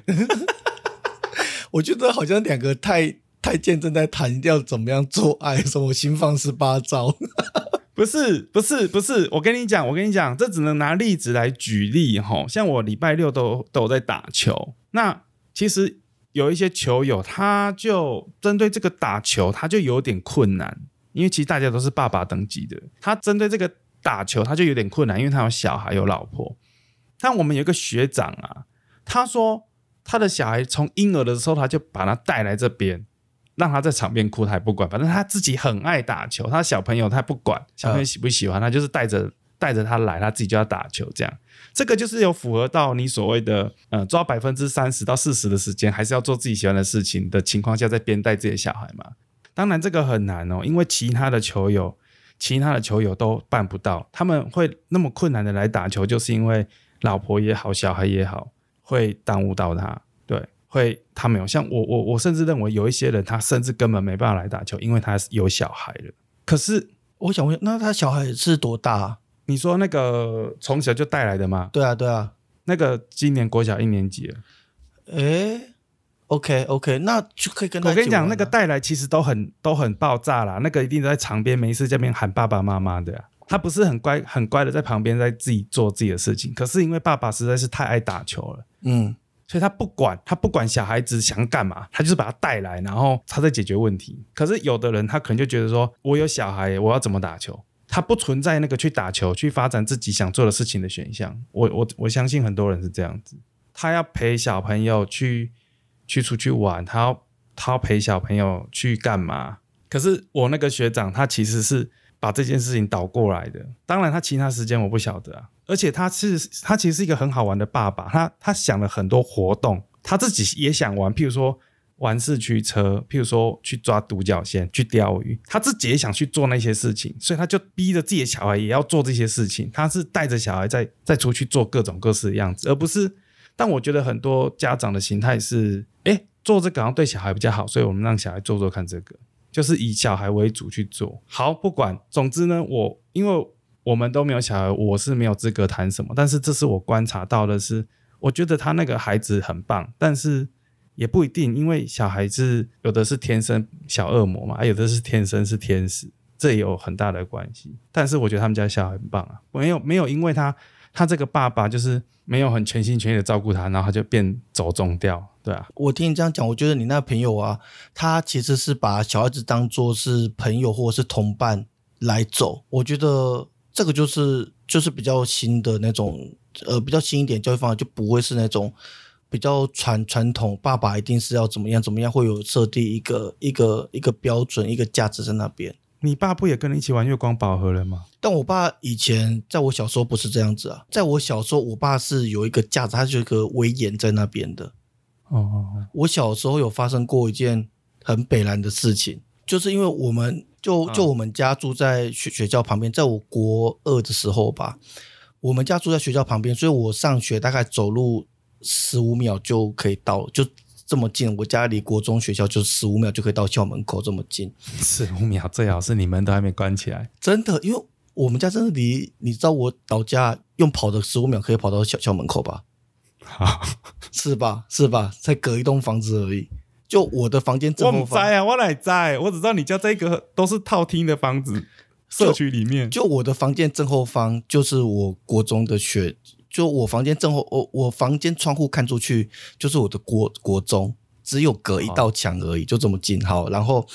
我觉得好像两个太太监正在谈要怎么样做爱，什么新方十八招。不是不是不是，我跟你讲，我跟你讲，这只能拿例子来举例哈。像我礼拜六都都在打球，那其实有一些球友，他就针对这个打球，他就有点困难，因为其实大家都是爸爸等级的，他针对这个打球，他就有点困难，因为他有小孩有老婆。但我们有一个学长啊，他说他的小孩从婴儿的时候，他就把他带来这边。让他在场边哭，他也不管，反正他自己很爱打球。他小朋友他不管，小朋友喜不喜欢他，就是带着带着他来，他自己就要打球。这样，这个就是有符合到你所谓的，呃，抓百分之三十到四十的时间，还是要做自己喜欢的事情的情况下，在边带自己的小孩嘛。当然这个很难哦，因为其他的球友，其他的球友都办不到，他们会那么困难的来打球，就是因为老婆也好，小孩也好，会耽误到他。会，他没有像我，我我甚至认为有一些人，他甚至根本没办法来打球，因为他有小孩了。可是我想问，那他小孩是多大？你说那个从小就带来的吗？对啊，对啊，那个今年国小一年级了。诶 o k OK，那就可以跟他。我跟你讲，那个带来其实都很都很爆炸啦，那个一定在场边没事这边喊爸爸妈妈的。他不是很乖很乖的在旁边在自己做自己的事情，可是因为爸爸实在是太爱打球了，嗯。所以他不管，他不管小孩子想干嘛，他就是把他带来，然后他在解决问题。可是有的人他可能就觉得说，我有小孩，我要怎么打球？他不存在那个去打球、去发展自己想做的事情的选项。我我我相信很多人是这样子，他要陪小朋友去去出去玩，他要他要陪小朋友去干嘛？可是我那个学长，他其实是把这件事情倒过来的。当然，他其他时间我不晓得啊。而且他是他其实是一个很好玩的爸爸，他他想了很多活动，他自己也想玩，譬如说玩四驱车，譬如说去抓独角仙、去钓鱼，他自己也想去做那些事情，所以他就逼着自己的小孩也要做这些事情。他是带着小孩在在出去做各种各式的样子，而不是。但我觉得很多家长的心态是，哎，做这个好像对小孩比较好，所以我们让小孩做做看这个，就是以小孩为主去做。好，不管，总之呢，我因为。我们都没有小孩，我是没有资格谈什么。但是这是我观察到的，是我觉得他那个孩子很棒，但是也不一定，因为小孩子有的是天生小恶魔嘛，有的是天生是天使，这也有很大的关系。但是我觉得他们家小孩很棒啊，没有没有，因为他他这个爸爸就是没有很全心全意的照顾他，然后他就变走中掉，对啊。我听你这样讲，我觉得你那朋友啊，他其实是把小孩子当做是朋友或者是同伴来走，我觉得。这个就是就是比较新的那种，呃，比较新一点教育方法，就不会是那种比较传传统。爸爸一定是要怎么样怎么样，会有设定一个一个一个标准，一个价值在那边。你爸不也跟你一起玩月光宝盒了吗？但我爸以前在我小时候不是这样子啊，在我小时候，我爸是有一个架子，他就一个威严在那边的。哦，我小时候有发生过一件很北然的事情，就是因为我们。就就我们家住在学学校旁边，在我国二的时候吧，我们家住在学校旁边，所以我上学大概走路十五秒就可以到，就这么近。我家离国中学校就十五秒就可以到校门口，这么近。十五秒最好是你们都还没关起来。真的，因为我们家真的离，你知道我老家用跑的十五秒可以跑到校校门口吧？好，是吧？是吧？才隔一栋房子而已。就我的房间正后方啊，我哪在？我只知道你家这个都是套厅的房子，社区里面。就我的房间正后方就是我国中的学，就我房间正后，我我房间窗户看出去就是我的国国中，只有隔一道墙而已，就这么近。好，然后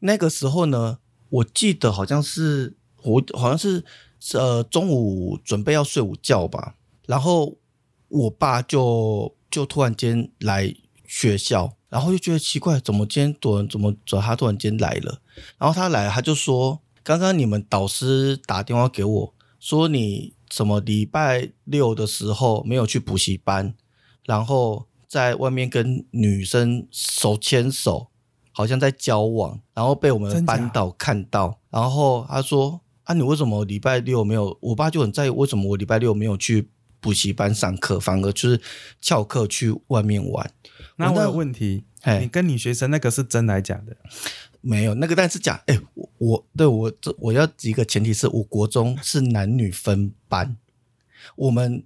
那个时候呢，我记得好像是我好像是呃中午准备要睡午觉吧，然后我爸就。就突然间来学校，然后就觉得奇怪，怎么今天突然怎么怎么他突然间来了？然后他来，他就说，刚刚你们导师打电话给我说你什么礼拜六的时候没有去补习班，然后在外面跟女生手牵手，好像在交往，然后被我们班导看到，然后他说啊，你为什么礼拜六没有？我爸就很在意为什么我礼拜六没有去补习班上课，反而就是翘课去外面玩。那那我有问题，你跟你学生那个是真来假的？没有那个，但是讲，哎、我我对我这我要一个前提是我国中是男女分班，我们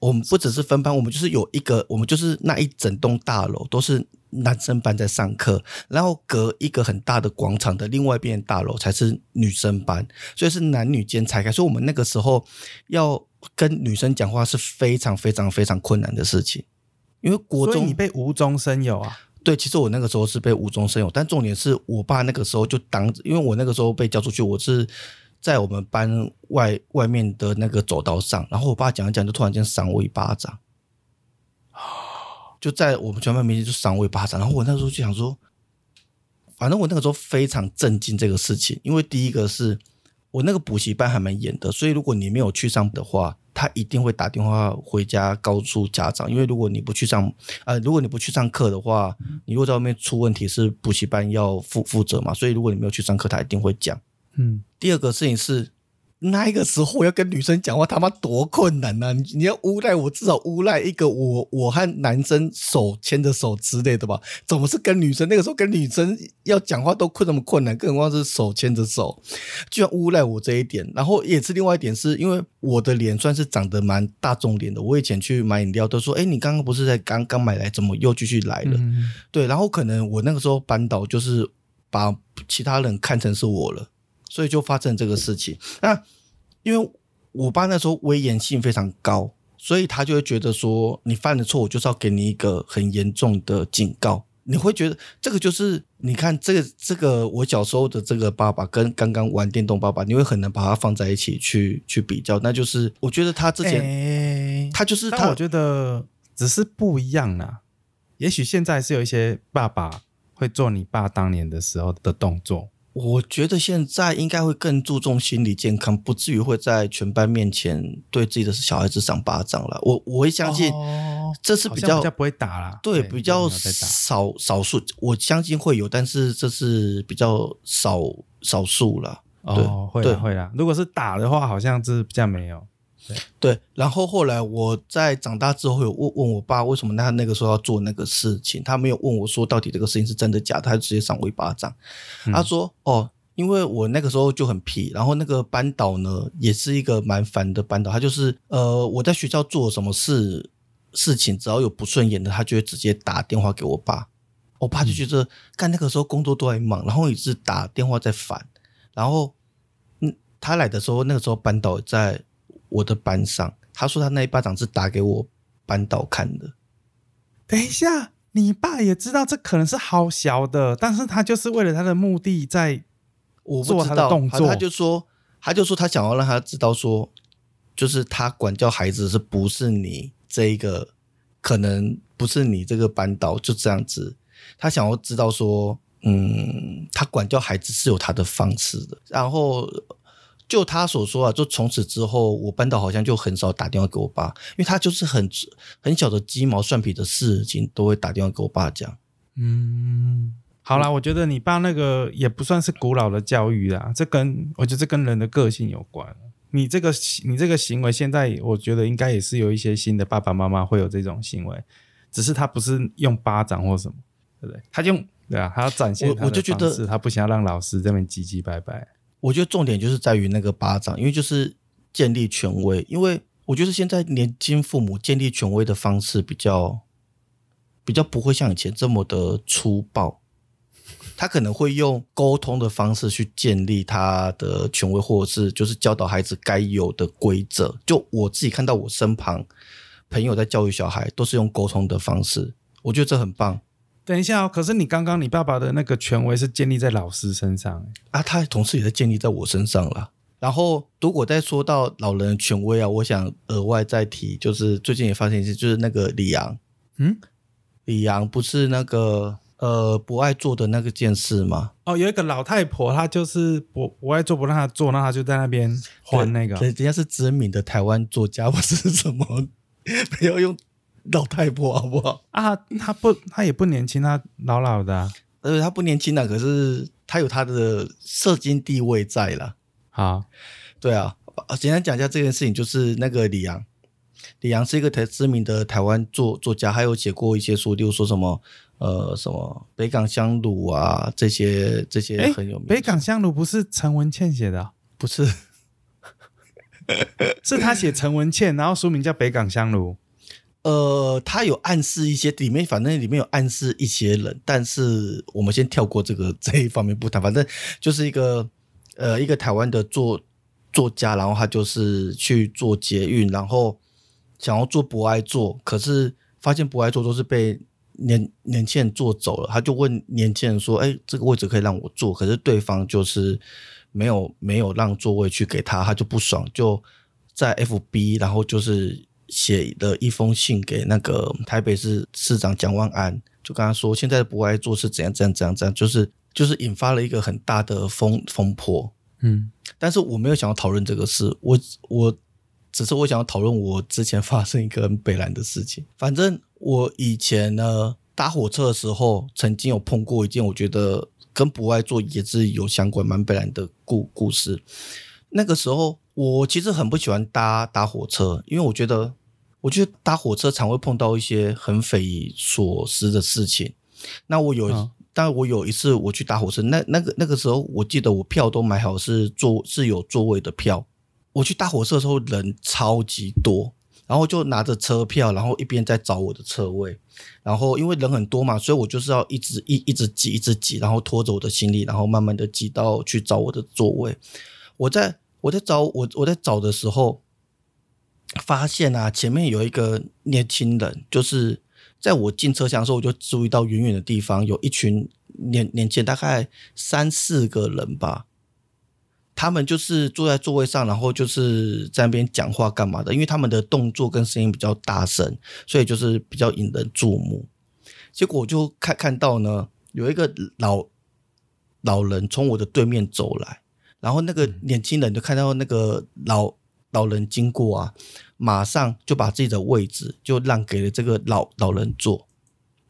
我们不只是分班，我们就是有一个，我们就是那一整栋大楼都是男生班在上课，然后隔一个很大的广场的另外一边大楼才是女生班，所以是男女间拆开，所以我们那个时候要跟女生讲话是非常非常非常困难的事情，因为国中你被无中生有啊？对，其实我那个时候是被无中生有，但重点是我爸那个时候就当，因为我那个时候被叫出去，我是在我们班外外面的那个走道上，然后我爸讲一讲，就突然间赏我一巴掌，就在我们全班面前就赏我一巴掌，然后我那时候就想说，反正我那个时候非常震惊这个事情，因为第一个是我那个补习班还蛮严的，所以如果你没有去上的话，他一定会打电话回家告诉家长，因为如果你不去上，呃，如果你不去上课的话，你如果在外面出问题，是补习班要负负责嘛，所以如果你没有去上课，他一定会讲。嗯，第二个事情是，那一个时候要跟女生讲话，他妈多困难呐、你你要诬赖我，至少诬赖一个我我和男生手牵着手之类的吧？怎么是跟女生？那个时候跟女生要讲话都困那么困难，更何况是手牵着手，居然诬赖我这一点。然后也是另外一点，是因为我的脸算是长得蛮大众脸的，我以前去买饮料都说，哎，你刚刚不是在刚刚买来，怎么又继续来了？嗯对，然后可能我那个时候扳倒就是把其他人看成是我了，所以就发生这个事情。那因为我爸那时候威严性非常高，所以他就会觉得说，你犯了错，我就是要给你一个很严重的警告。你会觉得这个就是你看这个这个我小时候的这个爸爸跟刚刚玩电动爸爸，你会很难把它放在一起去去比较。那就是我觉得他之前、哎他就是他但我觉得只是不一样啦。也许现在是有一些爸爸会做你爸当年的时候的动作，我觉得现在应该会更注重心理健康，不至于会在全班面前对自己的小孩子赏巴掌了。我我会相信哦这是比较、哦比较不会打啦，对比较。少少数，我相信会有，但是这是比较少少数了。哦，会会啦。如果是打的话，好像是比较没有。对，然后后来我在长大之后有问问我爸为什么他那个时候要做那个事情，他没有问我说到底这个事情是真的假的，他就直接赏我一巴掌。他说：“哦，因为我那个时候就很皮，然后那个班导呢也是一个蛮烦的班导，他就是呃我在学校做什么事事情，只要有不顺眼的，他就会直接打电话给我爸。我爸就觉得干那个时候工作都还忙，然后也是打电话在烦，然后嗯他来的时候，那个时候班导在我的班上，他说他那一巴掌是打给我班导看的。等一下，你爸也知道这可能是好小的，但是他就是为了他的目的在做我不知道，他的动作他他就说，他就说他想要让他知道说，就是他管教孩子是不是你这一个，可能不是你这个班导就这样子，他想要知道说，嗯，他管教孩子是有他的方式的。然后就他所说啊，就从此之后，我班导好像就很少打电话给我爸，因为他就是很很小的鸡毛蒜皮的事情都会打电话给我爸讲。嗯，好啦，我觉得你爸那个也不算是古老的教育啦，这跟我觉得这跟人的个性有关。你这个你这个行为，现在我觉得应该也是有一些新的爸爸妈妈会有这种行为，只是他不是用巴掌或什么，对不对？他用对啊，他要展现我他的我就觉得他不想要让老师这边唧唧拜拜。我觉得重点就是在于那个巴掌，因为就是建立权威。因为我觉得现在年轻父母建立权威的方式比较比较不会像以前这么的粗暴，他可能会用沟通的方式去建立他的权威，或者是就是教导孩子该有的规则。就我自己看到我身旁朋友在教育小孩，都是用沟通的方式，我觉得这很棒等一下哦，可是你刚刚你爸爸的那个权威是建立在老师身上，啊。他同时也是建立在我身上啦。然后，如果再说到老人的权威啊，我想额外再提，就是最近也发现一次，就是那个李阳，嗯，李阳不是那个呃不爱做的那个件事吗？哦，有一个老太婆，她就是不不爱做，不让她做，那她就在那边换那个。对，人家是知名的台湾作家，不是什么不要用老太婆好不好？啊，她不，她也不年轻，她老老的、啊。而且他不年轻了，可是他有他的社经地位在了。好，对啊，呃简单讲一下这件事情，就是那个李阳，李阳是一个台知名的台湾作作家，还有写过一些书，例如说什么呃什么北港香炉啊这些这些哎很有名。北港香炉不是陈文茜写的啊、不是 是他写陈文茜，然后书名叫《北港香炉》。呃，他有暗示一些，里面反正里面有暗示一些人，但是我们先跳过这个这一方面不谈，反正就是一个 呃一个台湾的作作家，然后他就是去做捷运，然后想要做博爱座，可是发现博爱座都是被年年轻人坐走了，他就问年轻人说：“哎，这个位置可以让我坐？”可是对方就是没有没有让座位去给他，他就不爽，就在 FB，然后就是写了一封信给那个台北市市长蒋万安，就跟他说现在的博爱座是怎样怎样怎样怎样，就是就是引发了一个很大的风风波。嗯但是我没有想要讨论这个事，我我只是我想要讨论我之前发生一个很北蓝的事情。反正我以前呢搭火车的时候，曾经有碰过一件我觉得跟不爱做也是有相关蛮北蓝的故故事。那个时候我其实很不喜欢搭搭火车，因为我觉得我觉得搭火车常会碰到一些很匪夷所思的事情。那我有嗯但我有一次我去搭火车，那那个那个时候我记得我票都买好是座是有座位的票。我去搭火车的时候人超级多，然后就拿着车票，然后一边在找我的车位，然后因为人很多嘛，所以我就是要一直一一直挤一直挤，然后拖着我的行李，然后慢慢的挤到去找我的座位。我在我在找我我在找的时候，发现啊前面有一个年轻人，就是在我进车厢的时候，我就注意到远远的地方有一群年年轻，大概三四个人吧。他们就是坐在座位上，然后就是在那边讲话干嘛的，因为他们的动作跟声音比较大声，所以就是比较引人注目。结果我就看看到呢，有一个老老人从我的对面走来，然后那个年轻人就看到那个老老人经过啊，马上就把自己的位置就让给了这个老老人坐。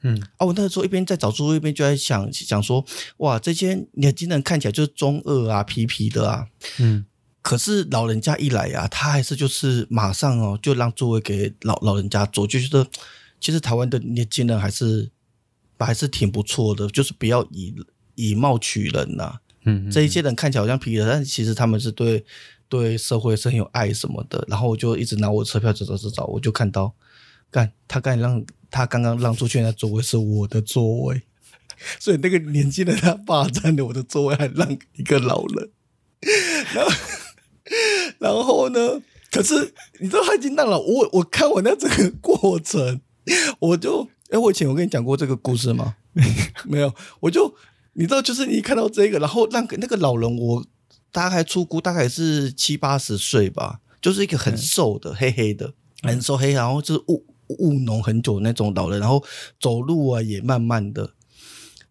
嗯啊，我那个时候一边在找座位，一边就在想想说，哇，这些年轻人看起来就是中二啊、皮皮的啊。嗯可是老人家一来啊，他还是就是马上哦，就让座位给老老人家坐，就觉得其实台湾的年轻人还是还是挺不错的，就是不要以以貌取人呐、嗯，这一些人看起来好像皮的，但其实他们是对对社会是很有爱什么的。然后我就一直拿我车票走走走走，我就看到，干他刚让他刚刚让出去那座位是我的座位，所以那个年轻人他霸占了我的座位，还让一个老人。然后，然后呢？可是你知道他已经让了我，我看完那整个过程，我就，哎，我以前有跟你讲过这个故事吗？没有，我就你知道，就是你一看到这个，然后让给那个老人，我大概出估大概是七八十岁吧，就是一个很瘦的、黑黑的，很瘦黑，然后就是务务农很久的那种老人，然后走路啊也慢慢的。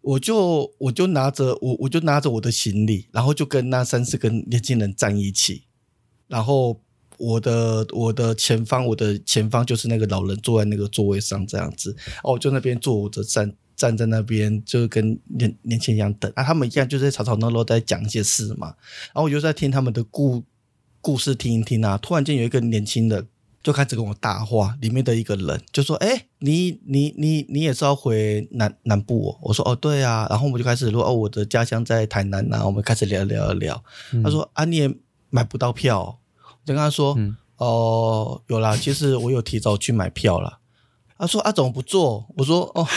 我就我就拿着我我就拿着我的行李，然后就跟那三四个年轻人站一起，然后我的我的前方我的前方就是那个老人坐在那个座位上这样子，哦，我就那边坐着站站在那边，就跟年年轻人一样等啊，他们一样就在吵吵闹闹在讲一些事嘛，然后我就在听他们的故故事听一听啊，突然间有一个年轻人。就开始跟我搭话，里面的一个人就说：“哎、你你你你也是要回南南部、哦？”我说：“哦，对啊。”然后我们就开始说：“哦，我的家乡在台南呐、啊。”我们开始聊聊聊。他说：“啊，你也买不到票哦、我就跟他说：“嗯哦，有啦，其实我有提早去买票啦。”他说：“啊，怎么不做？”我说：“哦，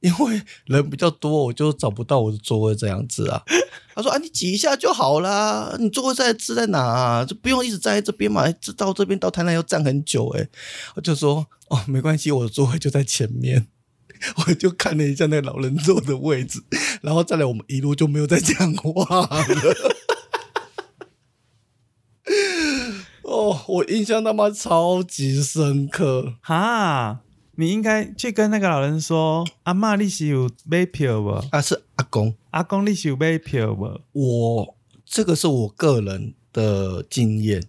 因为人比较多，我就找不到我的座位这样子啊。”他说：“啊，你挤一下就好啦，你座位在是在哪、啊？就不用一直站在这边嘛，这到这边到台南要站很久哎。”我就说：“哦，没关系，我的座位就在前面。”我就看了一下那个老人坐的位置，然后再来，我们一路就没有再讲话了。哦，我印象他妈超级深刻。哈，你应该去跟那个老人说：“阿嬷，你是有买票不？啊，是阿公，阿公，你是有买票不？我这个是我个人的经验，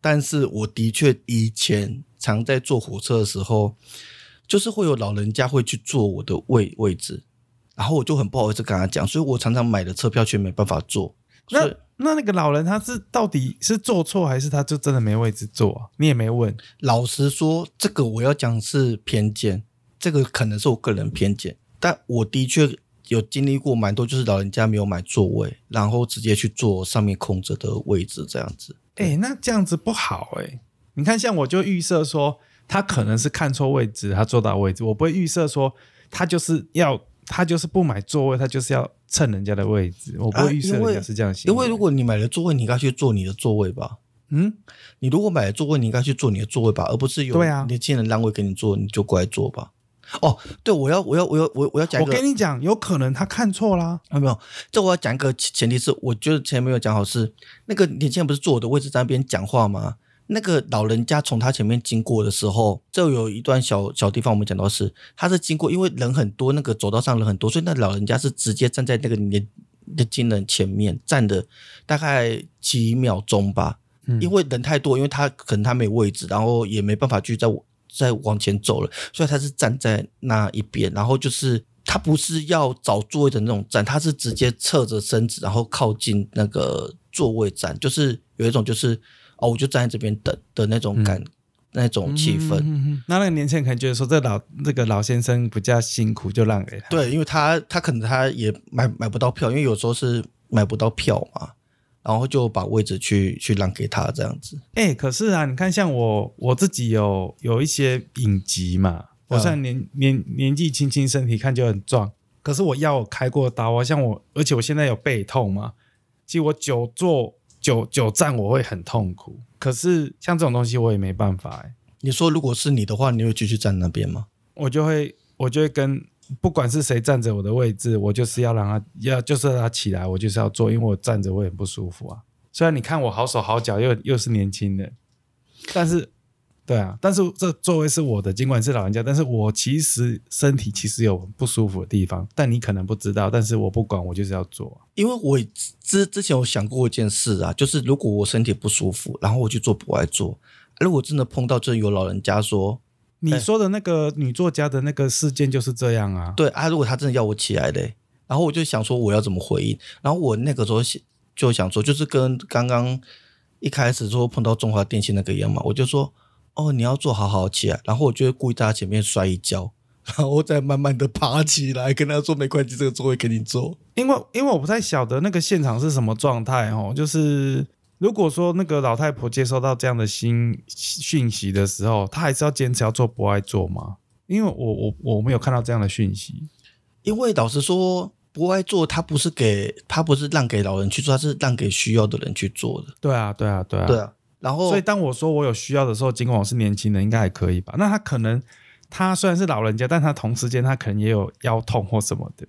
但是我的确以前常在坐火车的时候，就是会有老人家会去坐我的位位置，然后我就很不好意思跟他讲，所以我常常买的车票却没办法坐。所那那那个老人他是到底是坐错还是他就真的没位置坐啊？你也没问。老实说，这个我要讲是偏见，这个可能是我个人偏见，但我的确有经历过蛮多，就是老人家没有买座位，然后直接去坐上面空着的位置这样子。哎、那这样子不好哎、你看，像我就预设说他可能是看错位置，他坐到位置，我不会预设说他就是要他就是不买座位，他就是要蹭人家的位置，我不啊会预设因为人家是这样行为。因为如果你买了座位，你应该去坐你的座位吧。嗯，你如果买了座位，你应该去坐你的座位吧，而不是有对啊年轻人让位给你坐，你就过来坐吧。哦，对，我要我要我要我我要讲一我，跟你讲，有可能他看错啦。啊没有，这我要讲一个前前提是，我觉得前面没有讲好是那个年轻人不是坐我的位置在那边讲话吗？那个老人家从他前面经过的时候，就有一段小小地方我们讲到是，他是经过，因为人很多，那个走道上人很多，所以那老人家是直接站在那个年年轻人前面站的大概几秒钟吧，因为人太多，因为他可能他没位置，然后也没办法继续再再往前走了，所以他是站在那一边，然后就是他不是要找座位的那种站，他是直接侧着身子，然后靠近那个座位站，就是有一种就是哦，我就站在这边等的那种感、那种气氛。那那个年轻人可能觉得说，这老这个老先生比较辛苦，就让给他。对，因为他他可能他也买买不到票，因为有时候是买不到票嘛，然后就把位置去去让给他这样子。哎、可是啊，你看，像我我自己有有一些隐疾嘛，我虽然年、年年纪轻轻，身体看就很壮，可是我腰有开过刀啊，像我，而且我现在有背痛嘛，其实我久坐久久站我会很痛苦，可是像这种东西我也没办法、欸，你说如果是你的话，你会继续站那边吗？我就会我就会跟不管是谁站着我的位置，我就是要让他要就是让他起来，我就是要坐，因为我站着我也不舒服啊。虽然你看我好手好脚，又又是年轻的，但是对啊，但是这座位是我的，尽管是老人家，但是我其实身体其实有不舒服的地方，但你可能不知道，但是我不管，我就是要做。因为我之之前有想过一件事啊，就是如果我身体不舒服，然后我去做不爱做，如果真的碰到真的有老人家说，你说的那个女作家的那个事件就是这样啊，对啊，如果他真的要我起来嘞，然后我就想说我要怎么回应，然后我那个时候就想说，就是跟刚刚一开始说碰到中华电信那个一样嘛，我就说哦你要坐好好起来，然后我就会故意在他前面摔一跤，然后再慢慢的爬起来，跟他说没关系，这个座位给你坐。因为因为我不太晓得那个现场是什么状态哦，就是如果说那个老太婆接收到这样的新讯息的时候，她还是要坚持要做不爱做吗？因为我我我没有看到这样的讯息，因为老实说，不爱做，他不是给他不是让给老人去做，他是让给需要的人去做的。对啊对啊对啊，对啊，然后所以当我说我有需要的时候，尽管我是年轻人，应该还可以吧？那他可能他虽然是老人家，但他同时间他可能也有腰痛或什么的，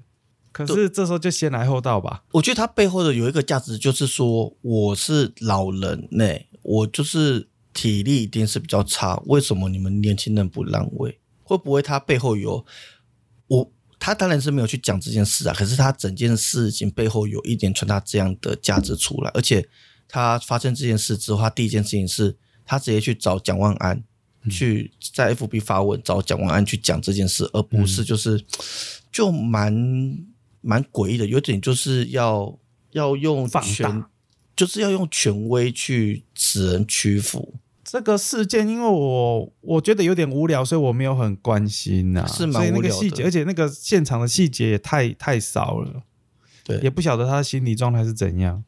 可是这时候就先来后到吧。我觉得他背后的有一个价值，就是说我是老人呢、我就是体力一定是比较差，为什么你们年轻人不让位？会不会他背后有我？他当然是没有去讲这件事啊，可是他整件事情背后有一点传达这样的价值出来，而且他发生这件事之后，他第一件事情是他直接去找蒋万安，去在 FB 发文找蒋万安去讲这件事，而不是就是、就蛮蛮诡异的，有点就是要要用放权大，就是要用权威去使人屈服。这个事件，因为我我觉得有点无聊，所以我没有很关心呐、是蛮所以那无聊的。个细节，而且那个现场的细节也太太少了，对。也不晓得他的心理状态是怎样。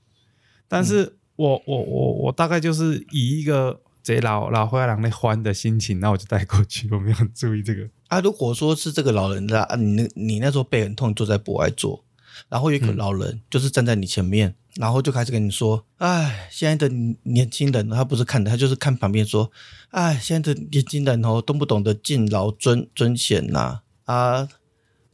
但嗯是我、我我我大概就是以一个贼老老灰狼那欢的心情，那我就带过去，我没有注意这个。啊，如果说是这个老人的啊，你那你那时候背很痛，坐在博爱座，然后有一个老人就是站在你前面，然后就开始跟你说：“哎，现在的年轻人，他不是看的，他就是看旁边说，哎，现在的年轻人哦，都不懂得敬老尊尊贤呐啊，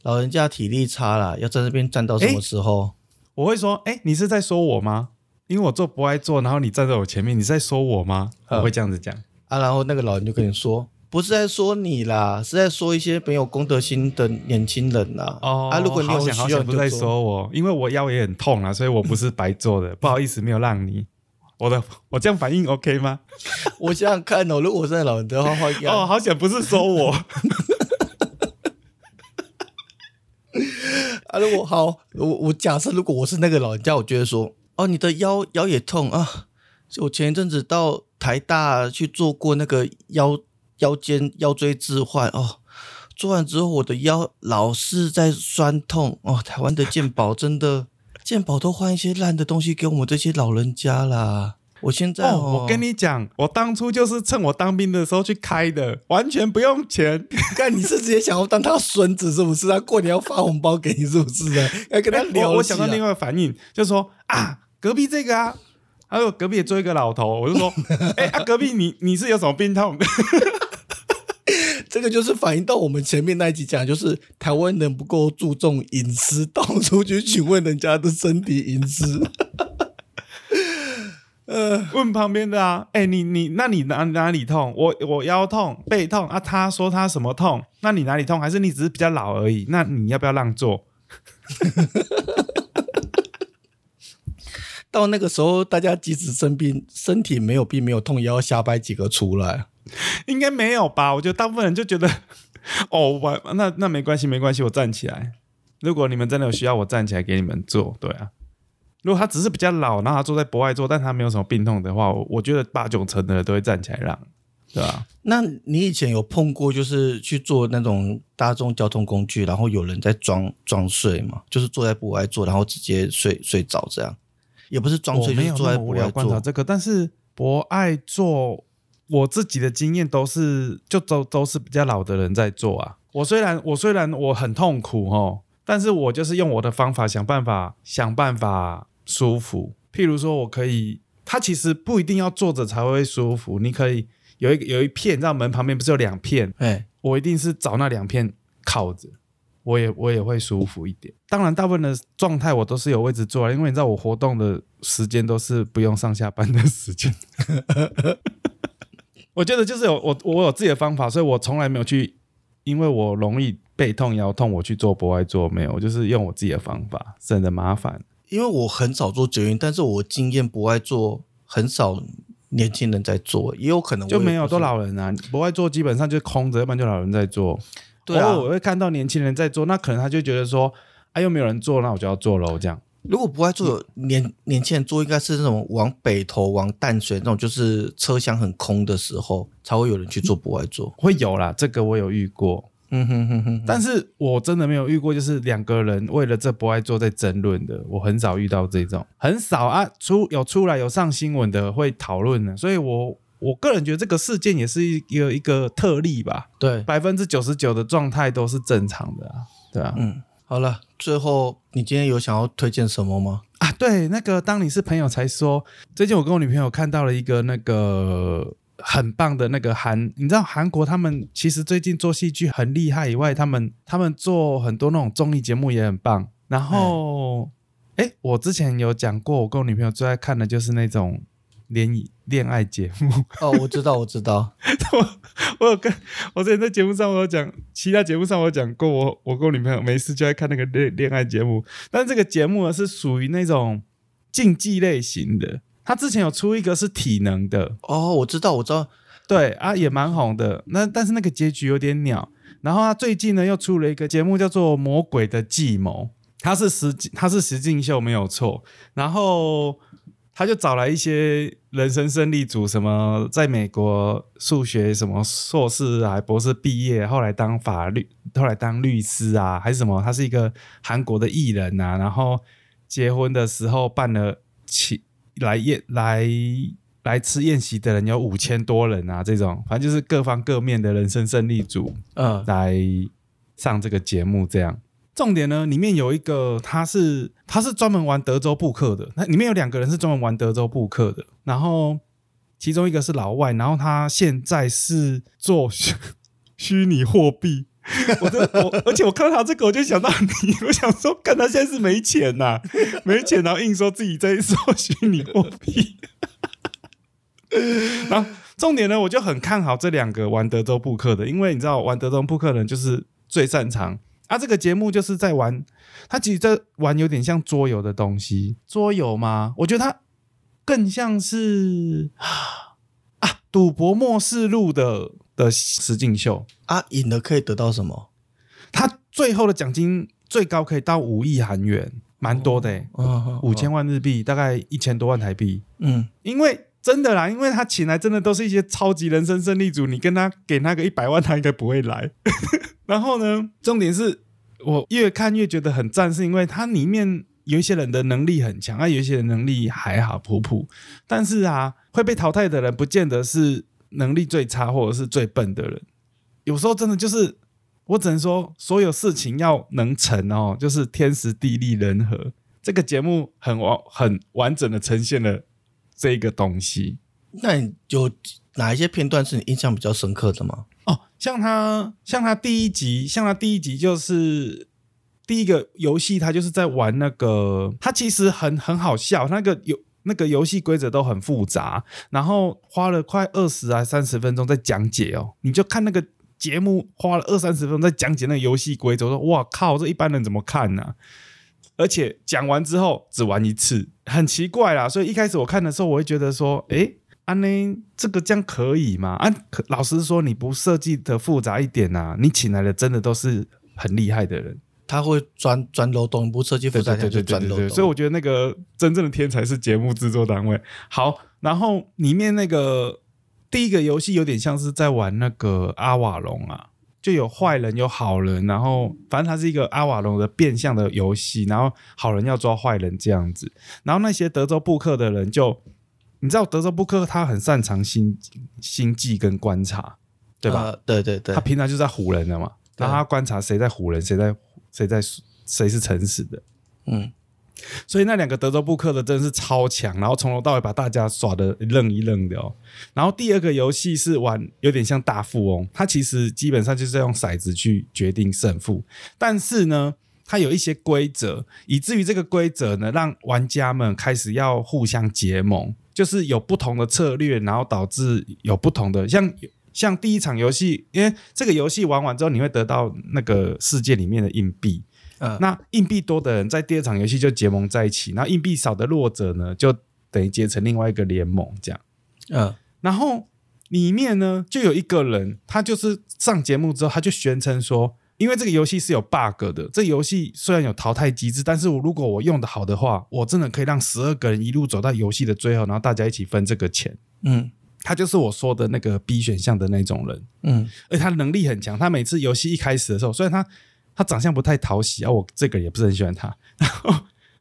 老人家体力差啦，要在这边站到什么时候？我会说，哎、你是在说我吗？因为我做不爱做，然后你站在我前面，你是在说我吗？嗯我会这样子讲。啊，然后那个老人就跟你说：不是在说你啦，是在说一些没有公德心的年轻人啦。哦，啊，如果你有需要不在你就做。说我，因为我腰也很痛啊，所以我不是白做的，不好意思没有让你。我的我这样反应 OK 吗？我想想看哦，如果我是那老人的话，会哦，好险不是说我。啊，如果好，我我假设如果我是那个老人家，我觉得说，哦，你的腰腰也痛啊。我前一阵子到台大去做过那个腰腰间腰椎置换哦，做完之后我的腰老是在酸痛哦。台湾的健保真的健保都换一些烂的东西给我们这些老人家啦。我现在、哦哦，我跟你讲，我当初就是趁我当兵的时候去开的，完全不用钱。看你是直接想要当他孙子是不是？他过年要发红包给你是不是呢？要 跟他聊、我我想到另外一个反应，就说啊，隔壁这个啊，还有隔壁也坐一个老头，我就说，哎、啊，隔壁你你是有什么病痛？这个就是反映到我们前面那一集讲，就是台湾人不够注重隐私，到处去询问人家的身体隐私。问旁边的啊，哎、你你那你哪哪里痛？我我腰痛、背痛啊。他说他什么痛？那你哪里痛？还是你只是比较老而已？那你要不要让座？到那个时候，大家即使生病，身体没有病没有痛，也要瞎掰几个出来。应该没有吧？我觉得大部分人就觉得，哦，我那那没关系，没关系，我站起来。如果你们真的有需要，我站起来给你们做。对啊，如果他只是比较老，然后他坐在博爱座，但他没有什么病痛的话，我我觉得八九成的人都会站起来让，对吧、那你以前有碰过，就是去坐那种大众交通工具，然后有人在装装睡吗？就是坐在博爱座，然后直接睡睡着这样，也不是装睡，就是坐在博爱那么无聊观察坐。这个，但是博爱座，我自己的经验都是就都都是比较老的人在做啊。我虽然我虽然我很痛苦哦，但是我就是用我的方法想办法想办法舒服。譬如说，我可以，它其实不一定要坐着才会舒服，你可以有一个有一片，在门旁边不是有两片，哎，我一定是找那两片靠着，我也我也会舒服一点。当然，大部分的状态我都是有位置坐啊，因为你知道我活动的时间都是不用上下班的时间。我觉得就是有我我有自己的方法，所以我从来没有去，因为我容易背痛腰痛，我去做博爱做没有，我就是用我自己的方法，省得麻烦。因为我很少做捷运，但是我经验不爱做，很少年轻人在做，也有可能就没有都老人啊，不爱做基本上就空着，要不然就老人在做。对啊偶尔我会看到年轻人在做，那可能他就觉得说，啊又没有人做，那我就要做喽，这样。如果不爱做，年年轻人做应该是那种往北投、往淡水那种，就是车厢很空的时候，才会有人去做不爱做。会有啦，这个我有遇过，嗯哼哼哼，但是我真的没有遇过，就是两个人为了这不爱做在争论的，我很少遇到这种，很少啊。出有出来有上新闻的会讨论的，所以我我个人觉得这个事件也是一个一个特例吧，对，百分之九十九的状态都是正常的啊，对啊，嗯，好了，最后你今天有想要推荐什么吗？啊，对，那个当你是朋友才说，最近我跟我女朋友看到了一个那个很棒的那个韩，你知道韩国他们其实最近做戏剧很厉害以外，他们他们做很多那种综艺节目也很棒。然后，哎、我之前有讲过，我跟我女朋友最爱看的就是那种联谊恋爱节目。哦，我知道，我知道，我 我有跟我之前在节目上我有讲，其他节目上我有讲过，我我跟我女朋友没事就爱看那个恋恋爱节目，但这个节目呢是属于那种竞技类型的。他之前有出一个是体能的，哦，我知道，我知道，对啊，也蛮红的。那但是那个结局有点鸟。然后他最近呢又出了一个节目叫做《魔鬼的计谋》，他是实他是实境秀没有错。然后他就找来一些人生胜利组，什么在美国数学什么硕士啊、博士毕业，后来当法律，后来当律师啊，还是什么？他是一个韩国的艺人啊，然后结婚的时候办了起来宴来来吃宴席的人有五千多人啊，这种反正就是各方各面的人生胜利组嗯，来上这个节目，这样。重点呢，里面有一个他是他是专门玩德州扑克的，那里面有两个人是专门玩德州扑克的，然后其中一个是老外，然后他现在是做虚虚拟货币。我这我，而且我看到他这个，我就想到你，我想说，看他现在是没钱呐、没钱，然后硬说自己在做虚拟货币，然后重点呢，我就很看好这两个玩德州扑克的，因为你知道玩德州扑克的人就是最擅长啊。这个节目就是在玩，他其实在玩有点像桌游的东西，桌游吗？我觉得他更像是啊赌博末世录的的实境秀。啊，赢了可以得到什么？他最后的奖金最高可以到五亿韩元，蛮多的、五千万日币，大概一千多万台币。嗯，因为真的啦，因为他请来真的都是一些超级人生胜利组，你跟他给那个一百万，他应该不会来。然后呢，重点是我越看越觉得很赞，是因为它里面有一些人的能力很强，啊，有一些人能力还好普普，但是啊，会被淘汰的人不见得是能力最差或者是最笨的人，有时候真的就是。我只能说，所有事情要能成哦，就是天时地利人和。这个节目很完很完整的呈现了这个东西那你有哪一些片段是你印象比较深刻的吗？哦。像他，像他第一集，像他第一集就是第一个游戏，他就是在玩那个，他其实很很好笑，那个游那个游戏规则都很复杂，然后花了快二十啊三十分钟在讲解哦，你就看那个。节目花了二三十分钟在讲解那个游戏规则，我说哇靠，这一般人怎么看呢、而且讲完之后只玩一次，很奇怪啦。所以一开始我看的时候，我会觉得说，诶，安妮这个这样可以吗？啊，可老实说，你不设计的复杂一点呐、你请来的真的都是很厉害的人，他会钻钻漏洞，不设计复杂，他就钻漏洞。所以我觉得那个真正的天才是节目制作单位。好，然后里面那个第一个游戏有点像是在玩那个阿瓦隆啊。就有坏人有好人，然后反正它是一个阿瓦隆的变相的游戏，然后好人要抓坏人这样子，然后那些德州扑克的人就，你知道德州扑克他很擅长心心计跟观察，对吧？呃对对对他，平常就在唬人的嘛，然后他观察谁在唬人，谁在谁在谁是诚实的，嗯，所以那两个德州扑克的真的是超强，然后从头到尾把大家耍的愣一愣的哦。然后第二个游戏是玩有点像大富翁，它其实基本上就是用骰子去决定胜负，但是呢，它有一些规则，以至于这个规则呢，让玩家们开始要互相结盟，就是有不同的策略，然后导致有不同的像。像第一场游戏，因为这个游戏玩完之后，你会得到那个世界里面的硬币，嗯，那硬币多的人在第二场游戏就结盟在一起，然后硬币少的弱者呢，就等于结成另外一个联盟这样。嗯然后里面呢，就有一个人，他就是上节目之后，他就宣称说，因为这个游戏是有 bug 的，这游戏虽然有淘汰机制，但是我如果我用的好的话，我真的可以让十二个人一路走到游戏的最后，然后大家一起分这个钱。嗯他就是我说的那个 B 选项的那种人。嗯而且他能力很强，他每次游戏一开始的时候，虽然他他长相不太讨喜啊，我这个也不是很喜欢他，然后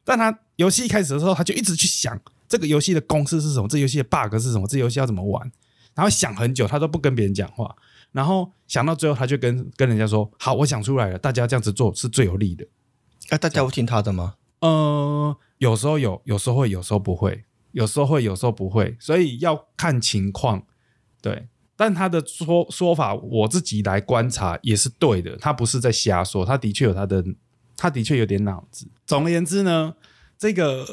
但他游戏一开始的时候，他就一直去想这个游戏的公式是什么，这游戏的 bug 是什么，这游戏要怎么玩，然后想很久，他都不跟别人讲话，然后想到最后，他就跟跟人家说：“好，我想出来了，大家这样子做是最有利的。啊、大家会听他的吗？”呃，有时候有，有时候会，有时候不会，有时候会，有时候不会，所以要看情况。对，但他的说说法，我自己来观察也是对的，他不是在瞎说，他的确有他的，他的确有点脑子。总而言之呢，这个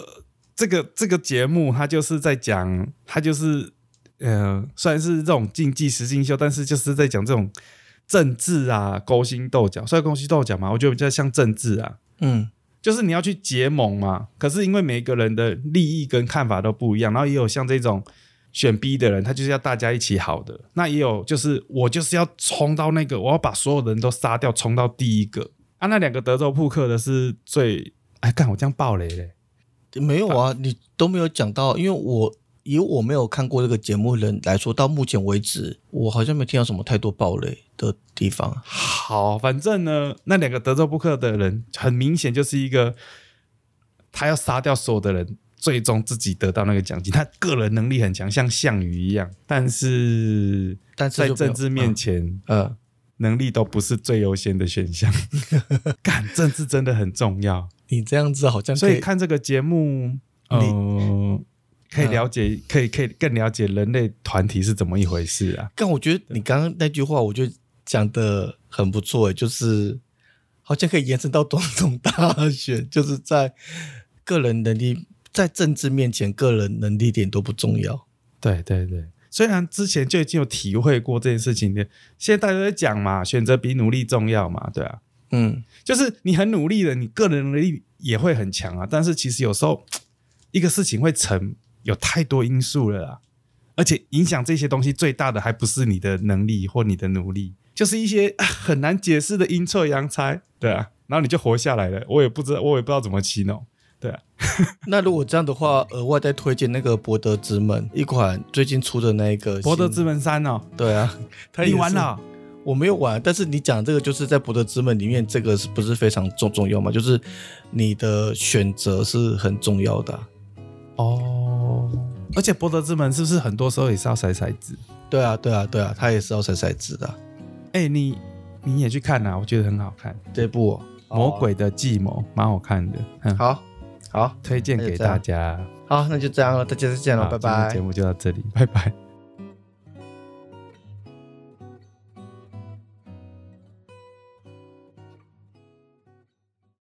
这个这个节目，他就是在讲，他就是呃，虽然是这种竞技实境秀，但是就是在讲这种政治啊，勾心斗角，算勾心斗角嘛，我觉得比较像政治啊。嗯就是你要去结盟嘛，可是因为每个人的利益跟看法都不一样，然后也有像这种选 B 的人，他就是要大家一起好的，那也有就是我就是要冲到那个，我要把所有的人都杀掉，冲到第一个啊。那两个德州扑克的是最，哎，干我这样爆雷嘞，没有啊，你都没有讲到，因为我以我没有看过这个节目的人来说，到目前为止，我好像没听到什么太多暴雷的地方。好，反正呢，那两个德州扑克的人很明显就是一个，他要杀掉所有的人，最终自己得到那个奖金。他个人能力很强，像项羽一样，但是在但是在政治面前，呃，能力都不是最优先的选项。干，政治真的很重要，你这样子好像所可以看这个节目，呃，可以了解，可以可以更了解人类团体是怎么一回事啊。但我觉得你刚刚那句话，我觉得讲的很不错，诶，就是好像可以延伸到总统大选，就是在个人能力在政治面前，个人能力点都不重要。对对对，虽然之前就已经有体会过这件事情的，现在大家都在讲嘛，选择比努力重要嘛，对啊，嗯，就是你很努力了，你个人能力也会很强啊，但是其实有时候 一个事情会成，有太多因素了啦，而且影响这些东西最大的还不是你的能力或你的努力，就是一些啊很难解释的阴错阳差，对啊，然后你就活下来了，我也不知道，我也不知道怎么形容，对啊，那如果这样的话，额外再推荐那个博德之门一款最近出的那个博德之门三哦，对啊，你玩了？我没有玩，但是你讲这个就是在博德之门里面，这个是不是非常重重要嘛？就是你的选择是很重要的啊、哦，而且博德之门是不是很多时候也是要筛骰子？对啊，对啊，对啊，它也是要筛骰子的啊、哎、你你也去看呐、我觉得很好看，这部、哦《魔鬼的计谋》蛮好看的，嗯，好好推荐给大家。好，那就这样了，大家再见了，拜拜今天节。目就到这里，拜拜。